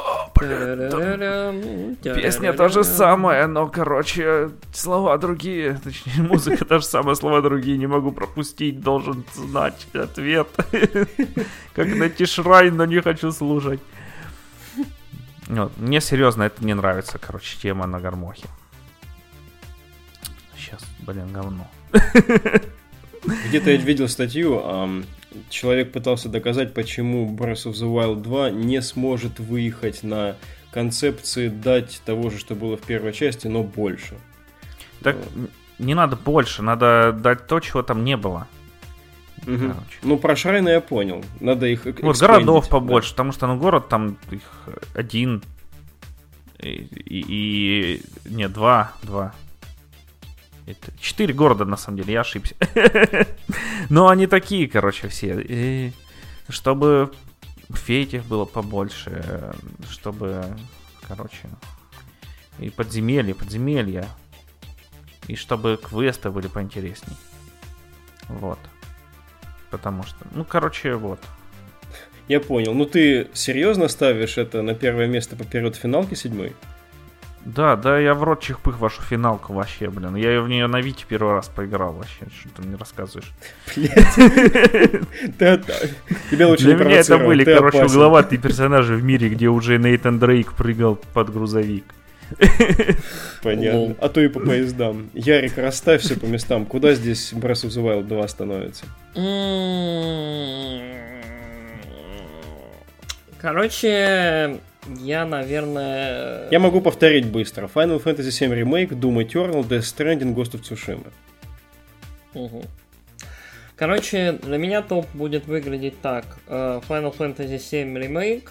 S2: Песня та же самая, но, короче, слова другие. Точнее, музыка та же самая, слова другие. Не могу пропустить, должен знать ответ. Как найти шрайн, но не хочу слушать. Вот, Мне серьезно это не нравится, короче, тема на гармохе. Сейчас, блин, говно.
S1: Где-то я видел статью, человек пытался доказать, почему Breath of the Wild 2 не сможет выехать на концепции дать того же, что было в первой части, но больше.
S2: Так, не надо больше, надо дать то, чего там не было. Короче.
S1: Ну, про Шрайна я понял. Надо их
S2: Вот городов
S1: да.
S2: побольше, потому что, ну, город там их один. И, и- и- нет, два, два. Четыре города, на самом деле, я ошибся. Но они такие, короче, все. И чтобы фейтих было побольше, чтобы, короче, и подземелья, подземелья. И чтобы квесты были поинтересней. Вот. Потому что, ну, короче, вот.
S1: Я понял. Ну, ты серьезно ставишь это на первое место поперед финалки седьмой?
S2: Да, да, я в рот чихпых вашу финалку вообще, блин. Я в нее на Вите первый раз поиграл вообще. Что ты мне рассказываешь?
S1: Блять. Тебя лучше
S2: Для меня это были, короче, угловатые персонажи в мире, где уже Нейтан Дрейк прыгал под грузовик.
S1: Понятно. А то и по поездам. Ярик, расставь все по местам. Куда здесь Breath of the Wild 2 становится?
S3: Короче, я, наверное...
S1: Я могу повторить быстро. Final Fantasy VII Remake, Doom Eternal, Death Stranding, Ghost of Tsushima.
S3: Мгм. Короче, для меня топ будет выглядеть так. Э, Final Fantasy VII Remake,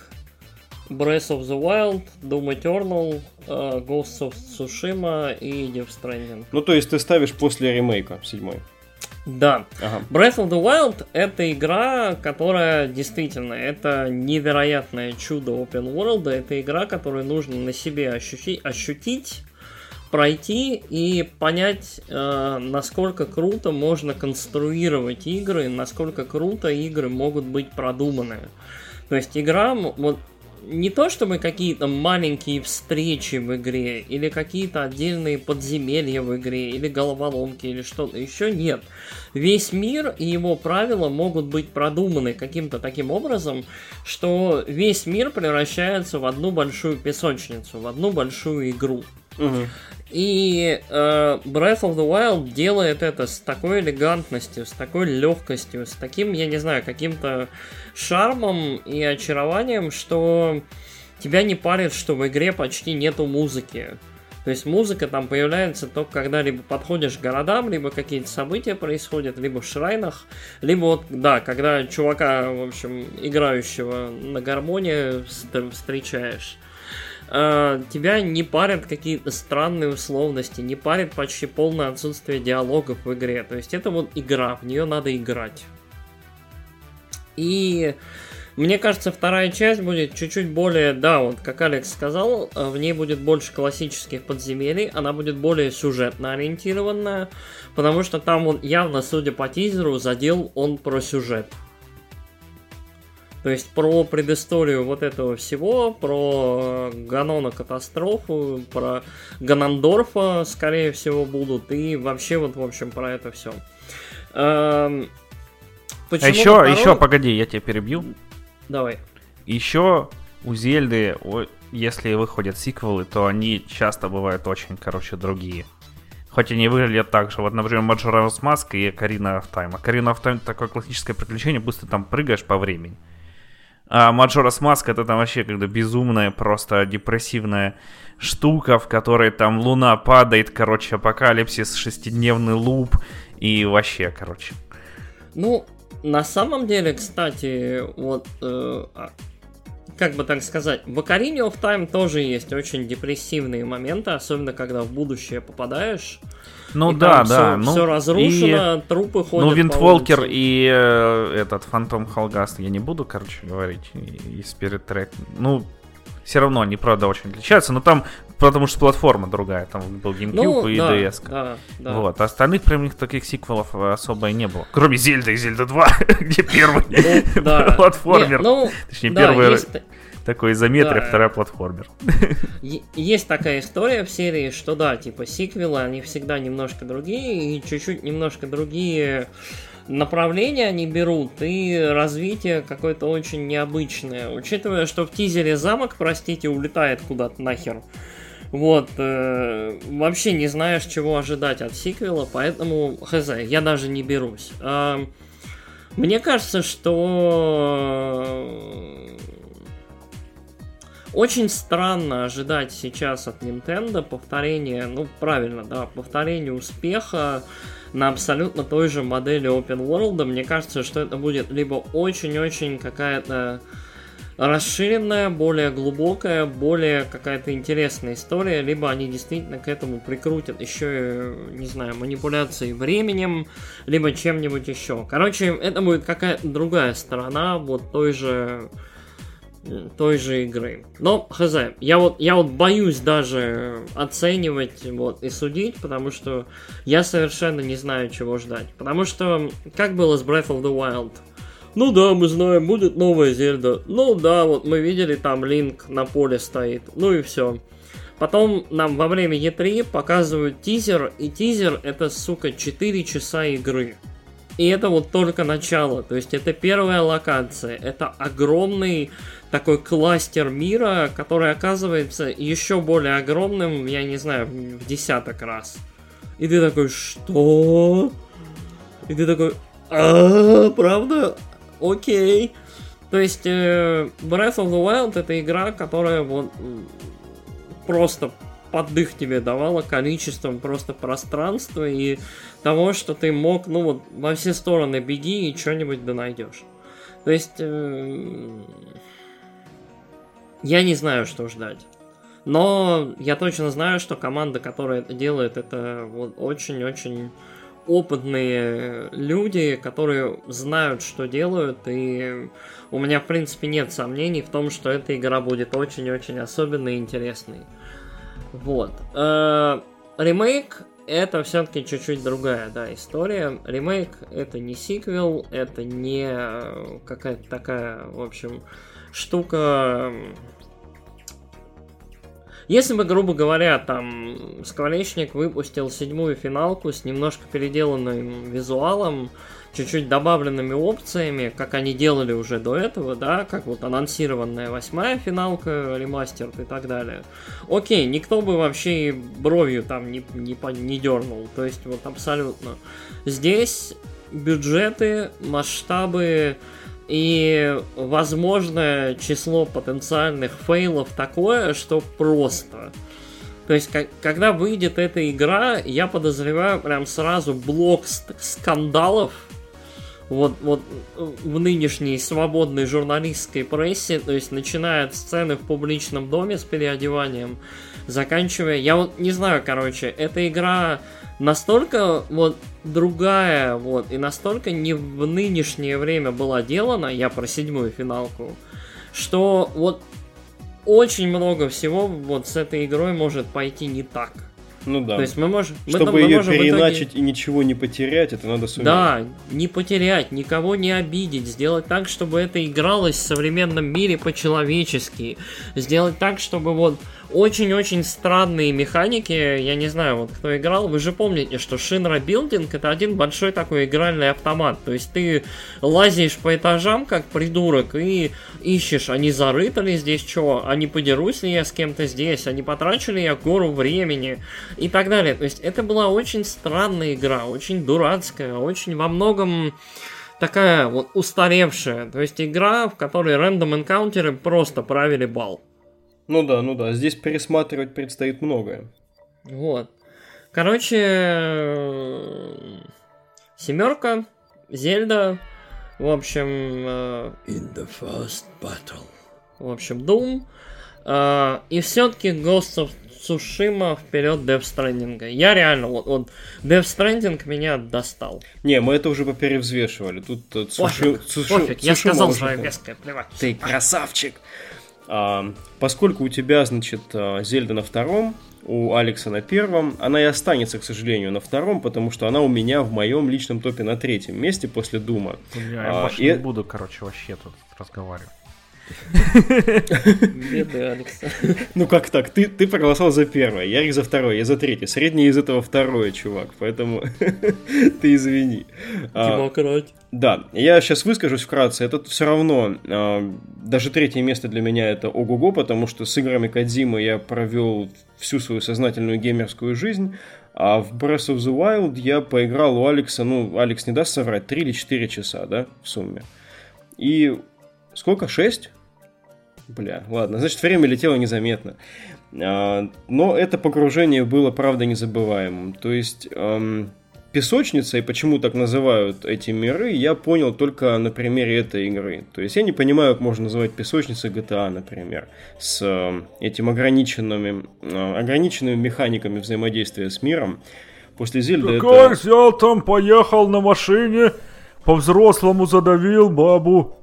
S3: Breath of the Wild, Doom Eternal, э, Ghost of Tsushima и Death Stranding.
S1: Ну, то есть ты ставишь после ремейка седьмой.
S3: Да.
S1: Ага.
S3: Breath of the Wild это игра, которая действительно, это невероятное чудо open world, это игра, которую нужно на себе ощутить, ощутить пройти и понять, э, насколько круто можно конструировать игры, насколько круто игры могут быть продуманы. То есть игра, вот не то чтобы какие-то маленькие встречи в игре, или какие-то отдельные подземелья в игре, или головоломки, или что-то еще, нет. Весь мир и его правила могут быть продуманы каким-то таким образом, что весь мир превращается в одну большую песочницу, в одну большую игру. И э, Breath of the Wild делает это с такой элегантностью, с такой легкостью, с таким, я не знаю, каким-то шармом и очарованием, что тебя не парит, что в игре почти нету музыки. То есть музыка там появляется только когда либо подходишь к городам, либо какие-то события происходят, либо в шрайнах, либо вот, да, когда чувака, в общем, играющего на гармонии вст- встречаешь. Э, тебя не парят какие-то странные условности, не парит почти полное отсутствие диалогов в игре. То есть это вот игра, в нее надо играть. И мне кажется, вторая часть будет чуть-чуть более, да, вот как Алекс сказал, э, в ней будет больше классических подземелий, она будет более сюжетно ориентированная, потому что там он явно, судя по тизеру, задел он про сюжет. То есть про предысторию вот этого всего, про э, Ганона катастрофу, про Ганандорфа, скорее всего, будут, и вообще вот, в общем, про это все.
S2: А еще, еще, погоди, я тебя перебью.
S3: Давай.
S2: Еще у Зельды, если выходят сиквелы, то они часто бывают очень, короче, другие. Хоть они выглядят так же. Вот, например, Majora's Mask и Карина of Time. А Карина of Time такое классическое приключение, быстро там прыгаешь по времени. А Majora's Mask это там вообще когда безумная, просто депрессивная штука, в которой там луна падает, короче, апокалипсис, шестидневный луп и вообще, короче.
S3: Ну, на самом деле, кстати, вот, э, а, как бы так сказать, в Ocarina of Time тоже есть очень депрессивные моменты, особенно когда в будущее попадаешь.
S2: Ну
S3: и
S2: да, да.
S3: Все,
S2: ну,
S3: все разрушено,
S2: и-
S3: трупы ходят.
S2: Ну, Винтволкер и э, этот Фантом Холгаст я не буду, короче, говорить. И, и Spirit Track. Ну, все равно они, правда, очень отличаются. Но там, потому что платформа другая. Там был GameCube
S3: Ну,
S2: и
S3: да,
S2: DS.
S3: да, да.
S2: Вот. А остальных прям них таких сиквелов э, особо и не было. Кроме Зельда и Зельда 2, где первый
S3: Ну, да.
S2: платформер.
S3: Не, ну,
S2: Точнее,
S3: да,
S2: первый
S3: есть,
S2: такой изометрия,
S3: Да.
S2: вторая платформер.
S3: есть такая история в серии, что да, типа сиквелы, они всегда немножко другие, и чуть-чуть немножко другие направления они берут, и развитие какое-то очень необычное. Учитывая, что в тизере замок, простите, улетает куда-то нахер. Вот, э, вообще не знаешь, чего ожидать от сиквела, поэтому, хз, я даже не берусь. А, мне кажется, что очень странно ожидать сейчас от Nintendo повторения, ну правильно, да, повторения успеха на абсолютно той же модели Open World. Мне кажется, что это будет либо очень-очень какая-то расширенная, более глубокая, более какая-то интересная история, либо они действительно к этому прикрутят еще, не знаю, манипуляции временем, либо чем-нибудь еще. Короче, это будет какая-то другая сторона вот той же м, той же игры. Но, хз, я вот, я вот боюсь даже оценивать вот, и судить, потому что я совершенно не знаю, чего ждать. Потому что, как было с Breath of the Wild? Ну да, мы знаем, будет новая Зельда. Ну да, вот мы видели, там Линк на поле стоит. Ну и все. Потом нам во время E3 показывают тизер, и тизер это, сука, 4 часа игры. И это вот только начало, то есть это первая локация, это огромный такой кластер мира, который оказывается еще более огромным, я не знаю, в десяток раз. И ты такой, что? И ты такой, а, правда? Окей. То есть э, Breath of the Wild это игра, которая вот просто поддых тебе давала количеством просто пространства и того, что ты мог, ну вот, во все стороны беги и что-нибудь да найдешь. То есть, э, я не знаю, что ждать. Но я точно знаю, что команда, которая это делает, это вот очень-очень опытные люди, которые знают, что делают, и у меня, в принципе, нет сомнений в том, что эта игра будет очень-очень особенной и интересной. Вот. Э, ремейк это все-таки чуть-чуть другая, да, история. Ремейк это не сиквел, это не э, какая-то такая, в общем, штука если бы, грубо говоря, там Скворечник выпустил седьмую финалку с немножко переделанным визуалом, чуть-чуть добавленными опциями, как они делали уже до этого, да, как вот анонсированная восьмая финалка, ремастер и так далее. Окей, никто бы вообще бровью там не, не, не дернул, то есть вот абсолютно. Здесь бюджеты, масштабы, и возможное число потенциальных фейлов такое, что просто. То есть, как, когда выйдет эта игра, я подозреваю прям сразу блок скандалов вот, вот в нынешней свободной журналистской прессе, то есть начиная от сцены в публичном доме с переодеванием, заканчивая, я вот не знаю, короче, эта игра настолько вот другая, вот, и настолько не в нынешнее время была делана, я про седьмую финалку, что вот очень много всего вот с этой игрой может пойти не так.
S1: Ну да.
S3: То есть мы можем...
S1: Чтобы
S3: мы,
S1: ее
S3: можем
S1: переначить
S3: итоге...
S1: и ничего не потерять, это надо суметь.
S3: Да, не потерять, никого не обидеть, сделать так, чтобы это игралось в современном мире по-человечески. Сделать так, чтобы вот очень-очень странные механики. Я не знаю, вот кто играл, вы же помните, что Shinra Building это один большой такой игральный автомат. То есть ты лазишь по этажам, как придурок, и ищешь, они зарыты ли здесь что, а не подерусь ли я с кем-то здесь, а не потрачу ли я гору времени и так далее. То есть это была очень странная игра, очень дурацкая, очень во многом такая вот устаревшая. То есть игра, в которой рандом энкаунтеры просто правили бал.
S1: Ну да, ну да, здесь пересматривать предстоит многое.
S3: Вот. Короче, семерка, Зельда, в общем... Uh, In the first battle. В общем, Doom. Uh, и все-таки Ghost of Tsushima вперед Death Stranding. Я реально, вот, вот Death Stranding меня достал.
S1: Не, мы это уже поперевзвешивали. Тут
S3: Цуши... Пофиг, Цуши... пофиг. я сказал свое веское, плевать.
S1: Ты красавчик! Поскольку у тебя, значит, а, Зельда на втором, у Алекса на первом, она и останется, к сожалению, на втором, потому что она у меня в моем личном топе на третьем месте после Дума.
S2: Я а, больше и... не буду, короче, вообще тут разговаривать.
S3: Бедный Алекс.
S1: Ну как так? Ты, ты проголосовал за первое, Ярик за второе, я за третье. Средний из этого второе, чувак, поэтому ты извини.
S3: А, Демократ.
S1: Да, я сейчас выскажусь вкратце. Это все равно, а, даже третье место для меня это ого-го, потому что с играми Кадзимы я провел всю свою сознательную геймерскую жизнь. А в Breath of the Wild я поиграл у Алекса, ну, Алекс не даст соврать, 3 или 4 часа, да, в сумме. И сколько? 6? Бля, ладно, значит, время летело незаметно. А, но это погружение было, правда, незабываемым. То есть, эм, песочница, и почему так называют эти миры, я понял только на примере этой игры. То есть, я не понимаю, как можно называть песочницей GTA, например, с э, этим ограниченными, э, ограниченными механиками взаимодействия с миром. После Зельды
S2: это... Как взял там, поехал на машине, по-взрослому задавил бабу.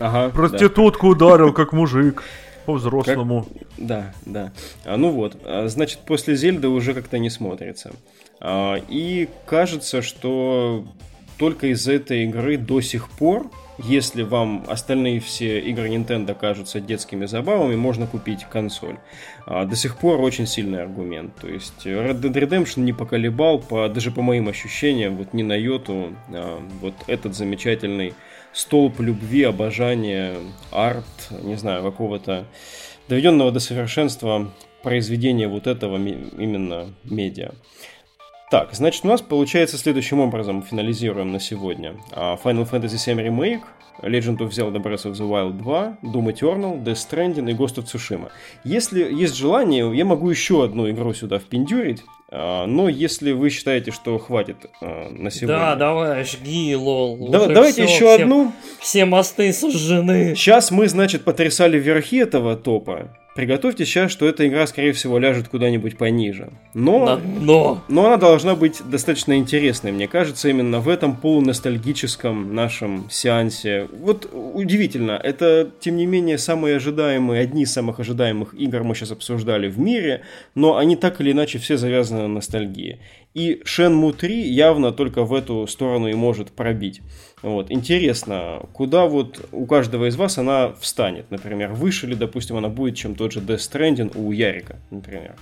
S1: Ага,
S2: Проститутку да. ударил, как мужик. По-взрослому.
S1: Как... Да, да. А, ну вот, а, значит, после Зельды уже как-то не смотрится. А, и кажется, что только из этой игры до сих пор, если вам остальные все игры Nintendo кажутся детскими забавами, можно купить консоль. А, до сих пор очень сильный аргумент. То есть Red Dead Redemption не поколебал, по, даже по моим ощущениям, вот не на йоту, а, вот этот замечательный столб любви, обожания, арт, не знаю, какого-то доведенного до совершенства произведения вот этого именно медиа. Так, значит, у нас получается следующим образом, финализируем на сегодня. А, Final Fantasy VII Remake, Legend of Zelda Breath of the Wild 2, Doom Eternal, Death Stranding и Ghost of Tsushima. Если есть желание, я могу еще одну игру сюда впендюрить, но если вы считаете, что хватит а, на сегодня...
S3: Да, давай, жги, лол.
S1: Да, давайте все, еще все, одну.
S3: Все мосты сожжены.
S1: Сейчас мы, значит, потрясали верхи этого топа. Приготовьте сейчас, что эта игра, скорее всего, ляжет куда-нибудь пониже. Но,
S3: но...
S1: но она должна быть достаточно интересной, мне кажется, именно в этом полуностальгическом нашем сеансе. Вот удивительно, это, тем не менее, самые ожидаемые, одни из самых ожидаемых игр мы сейчас обсуждали в мире, но они так или иначе все завязаны на ностальгии. И Shenmue 3 явно только в эту сторону и может пробить. Вот. Интересно, куда вот у каждого из вас она встанет, например, выше ли, допустим, она будет, чем тот же Death Stranding у Ярика, например.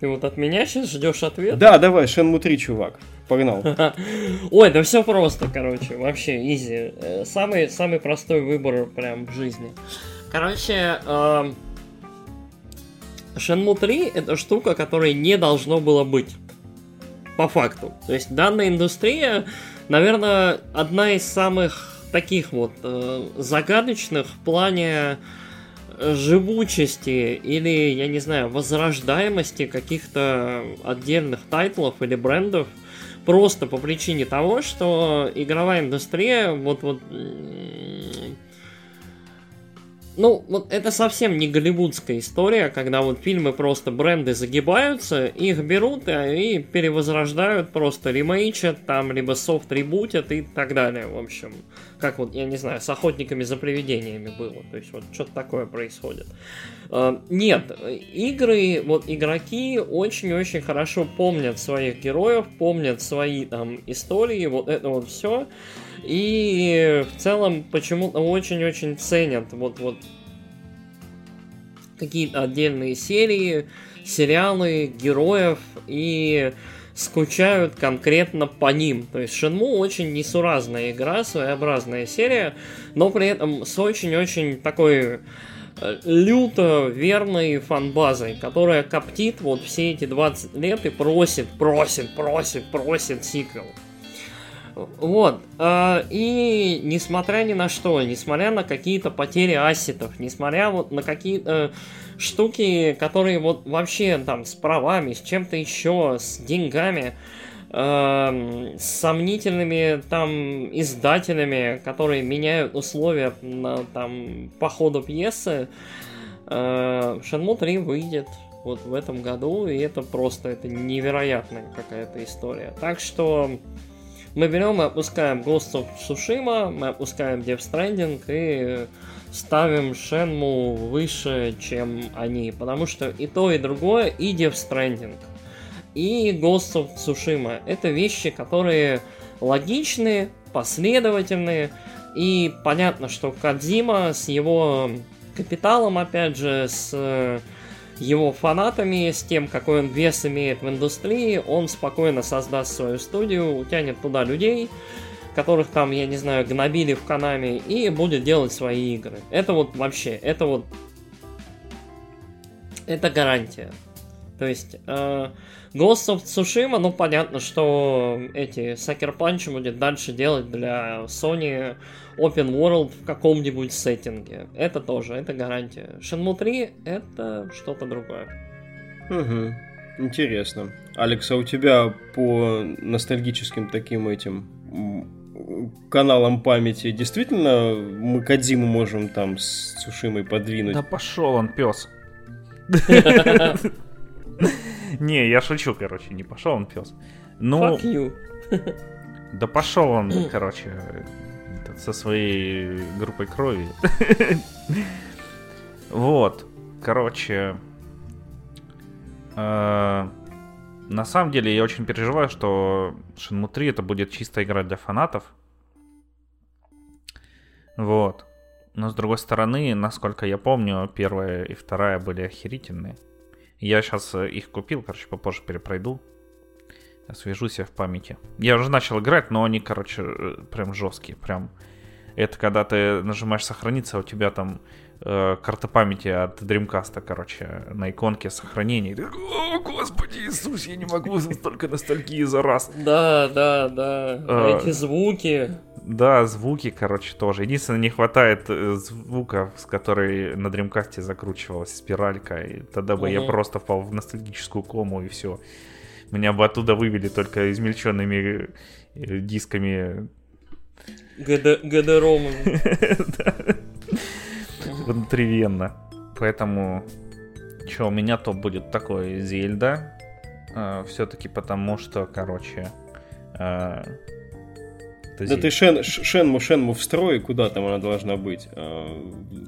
S3: Ты вот от меня сейчас ждешь ответ?
S1: Да, давай, Shenmue 3, чувак. Погнал.
S3: Ой, да все просто, короче, вообще изи. Э, самый, самый простой выбор прям в жизни. Короче, э, Shenmue 3 это штука, которой не должно было быть по факту. То есть данная индустрия, наверное, одна из самых таких вот э, загадочных в плане э, живучести или, я не знаю, возрождаемости каких-то отдельных тайтлов или брендов просто по причине того, что игровая индустрия вот вот ну, вот это совсем не голливудская история, когда вот фильмы просто бренды загибаются, их берут и перевозрождают, просто ремейчат, там, либо софт ребутят и так далее, в общем. Как вот, я не знаю, с охотниками за привидениями было. То есть вот что-то такое происходит. А, нет, игры, вот игроки очень-очень хорошо помнят своих героев, помнят свои там истории, вот это вот все. И в целом почему-то очень-очень ценят вот, вот какие-то отдельные серии, сериалы, героев и скучают конкретно по ним. То есть Shenmue очень несуразная игра, своеобразная серия, но при этом с очень-очень такой э, люто верной фанбазой, которая коптит вот все эти 20 лет и просит, просит, просит, просит сиквел. Вот. Э, и несмотря ни на что, несмотря на какие-то потери ассетов, несмотря вот на какие-то штуки, которые вот вообще там с правами, с чем-то еще, с деньгами, э, с сомнительными там издателями, которые меняют условия на, там по ходу пьесы, э, Shenmue 3 выйдет вот в этом году, и это просто это невероятная какая-то история. Так что мы берем и опускаем Ghost of Tsushima, мы опускаем Death Stranding и ставим Шенму выше, чем они. Потому что и то, и другое, и Death Stranding, и Ghost of Tsushima. Это вещи, которые логичные, последовательные. И понятно, что Кадзима с его капиталом, опять же, с его фанатами, с тем, какой он вес имеет в индустрии, он спокойно создаст свою студию, утянет туда людей, которых там, я не знаю, гнобили в Канаме, и будет делать свои игры. Это вот вообще, это вот... Это гарантия. То есть, э, Ghost of Tsushima, ну понятно, что эти Sucker Punch будет дальше делать для Sony Open World в каком-нибудь сеттинге. Это тоже, это гарантия. Shenmue 3 это что-то другое.
S1: Угу. Интересно. Алекс, а у тебя по ностальгическим таким этим каналам памяти действительно мы Кадзиму можем там с Сушимой подвинуть?
S2: Да пошел он, пес. Не, я шучу, короче, не пошел он, пес. Ну, да пошел он, короче, со своей группой крови. Вот, короче, э, на самом деле я очень переживаю, что Shenmue 3 это будет чисто игра для фанатов. Вот. Но с другой стороны, насколько я помню, первая и вторая были охерительные. Я сейчас э, их купил, короче, попозже перепройду. Освежу себя в памяти. Я уже начал играть, но они, короче, э, прям жесткие. Прям это когда ты нажимаешь сохраниться, у тебя там э, карта памяти от Dreamcast, короче, на иконке сохранения. Ты, О, господи Иисус, я не могу столько ностальгии за раз.
S3: Да, да, да. А, Эти звуки.
S2: Да, звуки, короче, тоже. Единственное, не хватает э, звука, с которой на Dreamcast закручивалась спиралька, и тогда бы угу. я просто впал в ностальгическую кому, и все. Меня бы оттуда вывели только измельченными э, дисками
S3: ГД, ГД-ромом.
S2: внутривенно. Поэтому, что, у меня топ будет такой Зельда. Э, Все-таки потому, что, короче... это
S1: Да ты Шен, Шенму Шенму встрой, куда там она должна быть. А,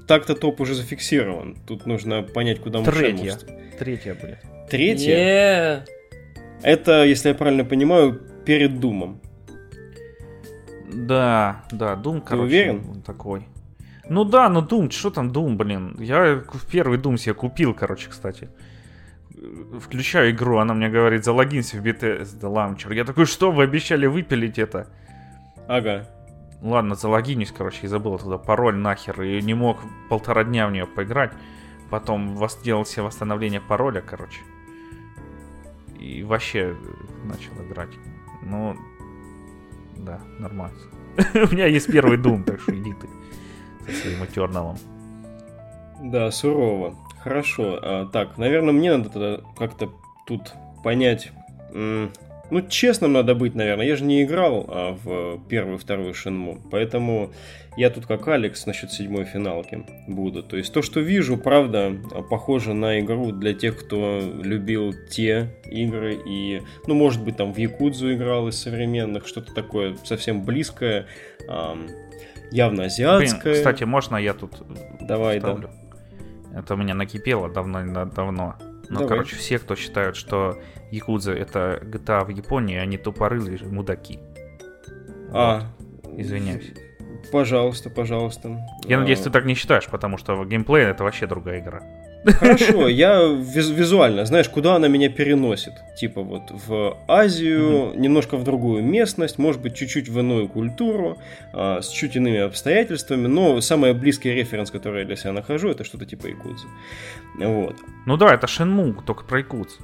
S1: Так-то топ уже зафиксирован. Тут нужно понять, куда мы Шенму
S2: Третья.
S1: встроим.
S2: Третья будет.
S1: Третья?
S3: Не.
S1: Это, если я правильно понимаю, перед Думом.
S2: Да, да, Doom, короче,
S1: уверен?
S2: он такой. Ну да, ну Doom, что там Doom, блин? Я первый Doom себе купил, короче, кстати. Включаю игру, она мне говорит, залогинься в Bethesda Launcher. Я такой, что, вы обещали выпилить это?
S1: Ага.
S2: Ладно, залогинюсь, короче, и забыл туда пароль нахер, и не мог полтора дня в нее поиграть. Потом делал себе восстановление пароля, короче. И вообще э, начал играть. Ну, да, нормально. У меня есть первый Doom, так что иди ты со своим Eternal.
S1: Да, сурово. Хорошо. А, так, наверное, мне надо тогда как-то тут понять. Ну, честным надо быть, наверное. Я же не играл а, в первую, вторую Шинму. Поэтому я тут как Алекс насчет седьмой финалки буду. То есть то, что вижу, правда, похоже на игру для тех, кто любил те игры. И, ну, может быть, там в Якудзу играл из современных. Что-то такое совсем близкое. явно
S2: Блин,
S1: азиатское.
S2: кстати, можно я тут
S1: Давай, да.
S2: вставлю? Это у меня накипело давно, да- давно. Ну,
S1: Давай.
S2: короче, все, кто считают, что Якудза это GTA в Японии, они тупорылые мудаки.
S1: А,
S2: Извиняюсь.
S1: Пожалуйста, пожалуйста.
S2: Я
S1: А,
S2: надеюсь, ты так не считаешь, потому что геймплей это вообще другая игра.
S1: Хорошо, я виз- визуально, знаешь, куда она меня переносит? Типа вот в Азию, немножко в другую местность, может быть, чуть-чуть в иную культуру, а, с чуть иными обстоятельствами, но самый близкий референс, который я для себя нахожу, это что-то типа Якудзы. Вот.
S2: Ну да, это Shenmue, только про Якудзу.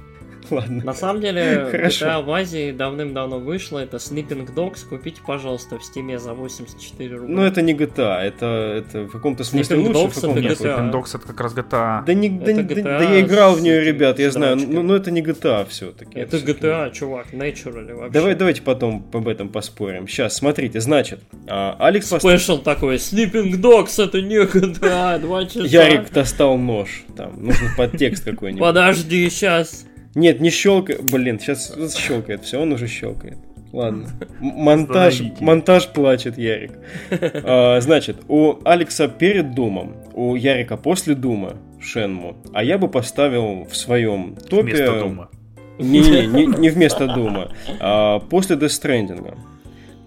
S1: Ладно.
S3: На самом деле,
S1: Хорошо.
S3: GTA в Азии давным-давно вышло. Это Sleeping Dogs. Купите, пожалуйста, в стиме за 84 рубля.
S1: Но это не GTA, это, это в каком-то смысле
S3: Sleeping
S1: лучше,
S3: Dogs
S1: в каком-то
S3: это
S1: нет.
S3: GTA.
S2: Sleeping Dogs это как раз GTA.
S1: Да, не, да,
S3: Это
S1: не- да-
S3: GTA
S1: да я играл в нее, ребят, я знаю, но, но это не GTA все-таки.
S3: Это GTA, чувак, Natural вообще.
S1: Давай, давайте потом об этом поспорим. Сейчас, смотрите, значит, а, Алекс.
S3: Спешл такой, Sleeping Dogs, это не GTA, два часа.
S1: Ярик достал нож. Там нужен подтекст какой-нибудь.
S3: Подожди, сейчас.
S1: Нет, не щелкает. Блин, сейчас щелкает. Все, он уже щелкает. Ладно. Монтаж, монтаж плачет, Ярик. А, значит, у Алекса перед Думом, у Ярика после Дума Шенму, а я бы поставил в своем топе...
S2: Вместо Дума.
S1: Не, не, не, не вместо Дума, а после Stranding.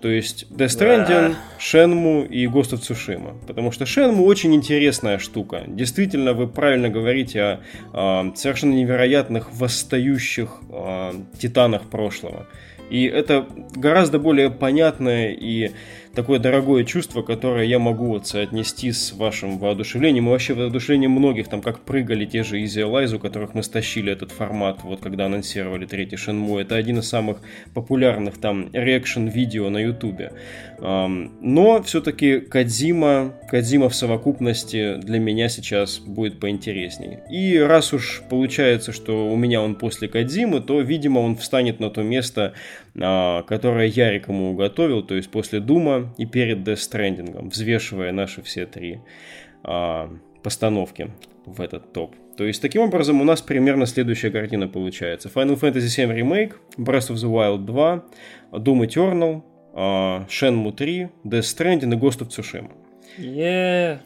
S1: То есть Death Stranding, Shenmue и Ghost of Tsushima. Потому что Shenmue очень интересная штука. Действительно, вы правильно говорите о, а, совершенно невероятных восстающих а, титанах прошлого. И это гораздо более понятное и такое дорогое чувство, которое я могу вот соотнести с вашим воодушевлением и вообще воодушевлением многих, там как прыгали те же Easy Allies, у которых мы стащили этот формат, вот когда анонсировали третий Shenmue. Это один из самых популярных там реакшн-видео на ютубе. Но все-таки Кадзима, Кадзима в совокупности для меня сейчас будет поинтереснее. И раз уж получается, что у меня он после Кадзимы, то, видимо, он встанет на то место, а, которое Ярик ему уготовил, то есть после Дума и перед Death взвешивая наши все три а, постановки в этот топ. То есть, таким образом, у нас примерно следующая картина получается. Final Fantasy VII Remake, Breath of the Wild 2, Doom Eternal, Shenmue 3, Death Stranding и Ghost of Tsushima.
S3: Е,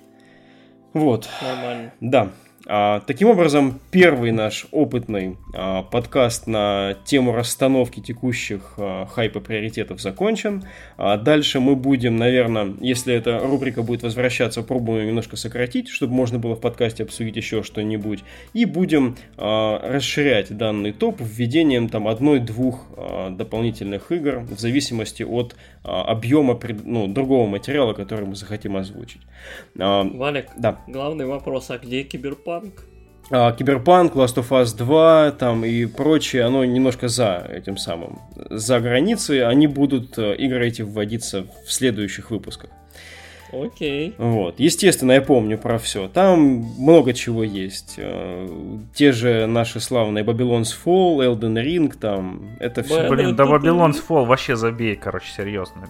S1: Вот,
S3: нормально.
S1: да. А, таким образом, первый наш опытный а, подкаст на тему расстановки текущих а, хайпа приоритетов закончен. А дальше мы будем, наверное, если эта рубрика будет возвращаться, пробуем немножко сократить, чтобы можно было в подкасте обсудить еще что-нибудь. И будем а, расширять данный топ введением там одной-двух а, дополнительных игр в зависимости от а, объема ну, другого материала, который мы захотим озвучить. А,
S3: Валик,
S1: да.
S3: главный вопрос, а где Киберпанк?
S1: А, Киберпанк, Last of Us 2 там и прочее, оно немножко за этим самым, за границей, они будут, э, игры эти вводиться в следующих выпусках.
S3: Окей.
S1: Вот. Естественно, я помню про все. Там много чего есть. Э, Те же наши славные Babylon's Fall, Elden Ring, там это все.
S2: Блин, да Babylon's Fall вообще забей, короче, серьезно.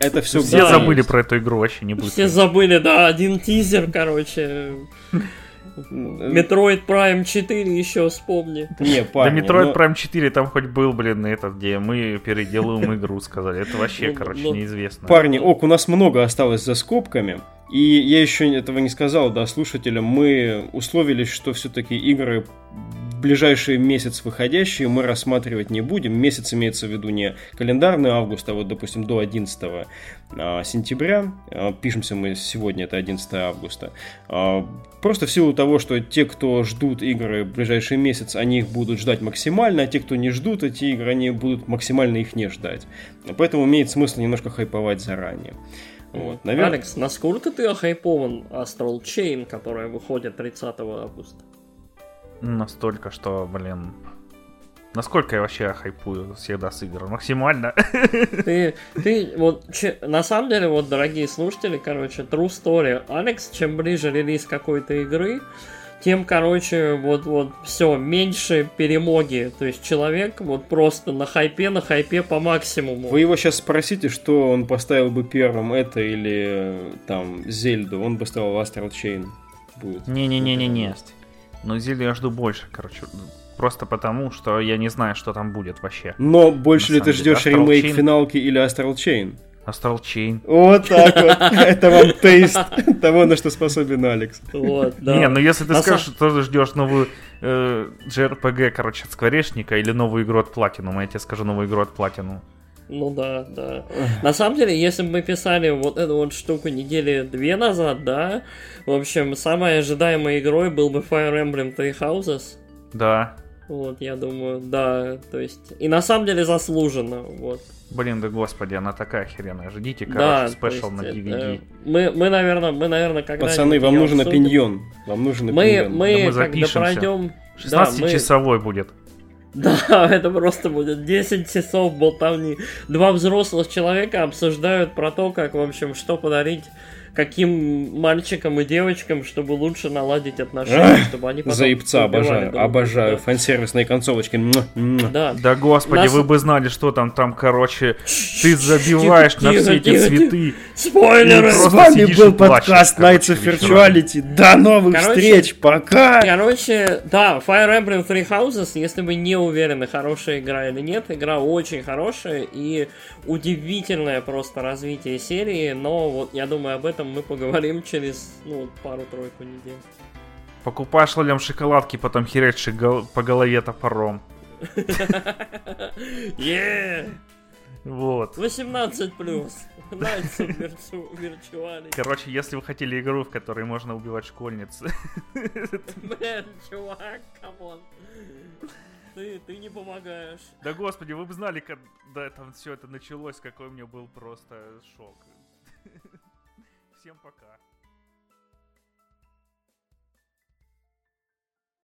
S1: Это все
S2: Все
S3: Да,
S2: забыли
S1: есть.
S2: про эту игру, вообще не будет.
S3: Все забыли, да, один тизер, короче. Metroid Prime 4 еще вспомни.
S1: Не,
S2: Да
S1: парни,
S2: Metroid
S1: но-
S2: Prime 4 там хоть был, блин, этот, где мы переделываем игру, сказали. Это вообще,
S3: Ну,
S2: короче,
S3: ну,
S2: неизвестно.
S1: Парни, ок, у нас много осталось за скобками. И я еще этого не сказал, да, слушателям. Мы условились, что все-таки игры ближайший месяц выходящие мы рассматривать не будем. Месяц имеется в виду не календарный август, а вот, допустим, до 11 а, сентября. А, Пишемся мы сегодня, это 11 августа. А, Просто в силу того, что те, кто ждут игры в ближайший месяц, они их будут ждать максимально, а те, кто не ждут эти игры, они будут максимально их не ждать. Поэтому имеет смысл немножко хайповать заранее. Вот, наверное,
S3: Алекс, насколько ты охайпован Astral Chain, которая выходит 30 августа?
S2: Настолько, что, блин... Насколько я вообще хайпую всегда с игр? Максимально.
S3: Ты, ты, вот, че- на самом деле, вот, дорогие слушатели, короче, true story. Алекс, чем ближе релиз какой-то игры, тем, короче, вот, вот, все, меньше перемоги. То есть человек вот просто на хайпе, на хайпе по максимуму.
S1: Вы его сейчас спросите, что он поставил бы первым, это или э, там Зельду, он бы ставил Astral Chain. Будет.
S2: Не-не-не-не-не. Но Зельду я жду больше, короче. Просто потому, что я не знаю, что там будет вообще.
S1: Но больше ли ты ждешь
S2: Astral
S1: ремейк
S2: Chain-
S1: финалки или Astral Chain?
S2: Astral Chain.
S1: Вот так вот. Это вам тейст того, на что способен Алекс.
S3: Вот, да.
S2: Не, ну если ты скажешь, что ты ждешь новую э, JRPG, короче, от Скворечника или новую игру от Platinum, я тебе скажу новую игру от Platinum.
S3: Ну да, да. На самом деле, если бы мы писали вот эту вот штуку недели две назад, да, в общем, самой ожидаемой игрой был бы Fire Emblem Three Houses.
S2: Да.
S3: Вот, я думаю, да, то есть... И на самом деле заслуженно, вот.
S2: Блин, да господи, она такая охеренная. Ждите,
S3: да,
S2: короче, спешл
S3: то
S2: на DVD.
S3: э, мы, мы, наверное, мы, наверное, когда
S1: Пацаны, вам нужен опиньон. Вам нужен
S3: Мы,
S1: опиньон.
S3: мы,
S2: Да мы
S3: когда
S2: запишемся.
S3: пройдем... Да, мы-
S2: 16-часовой будет.
S3: Да, это просто будет 10 часов болтовни. Два взрослых человека обсуждают про то, как, в общем, что подарить каким мальчикам и девочкам, чтобы лучше наладить отношения,
S1: Ах,
S3: чтобы они потом
S1: Заебца, обожаю,
S3: друг
S1: обожаю. Фансервисные концовочки.
S3: Да.
S2: Да господи,
S3: Нас-
S2: вы бы знали, что там, там, короче, ты забиваешь на
S3: Тихо,
S2: все эти
S3: тихо,
S2: цветы.
S3: Спойлеры!
S2: И
S1: С
S2: просто
S1: вами
S2: сидишь
S1: был подкаст Nights of. Virtuality. До новых
S3: Короче,
S1: встреч, пока!
S3: Короче, да, Fire Emblem Three Houses, если вы не уверены, хорошая игра или нет, игра очень хорошая и удивительное просто развитие серии, но вот я думаю, об этом мы поговорим через, ну, пару-тройку недель.
S2: Покупаешь лолям шоколадки, потом гол- по голове топором.
S3: Yeah!
S2: Вот.
S3: 18 плюс. Virtu- Virtuality.
S2: Короче, если вы хотели игру, в которой можно убивать школьниц,
S3: Блин, чувак, come on. Ты, ты не помогаешь.
S2: да господи, вы бы знали, когда там все это началось, какой у меня был просто шок. Всем пока.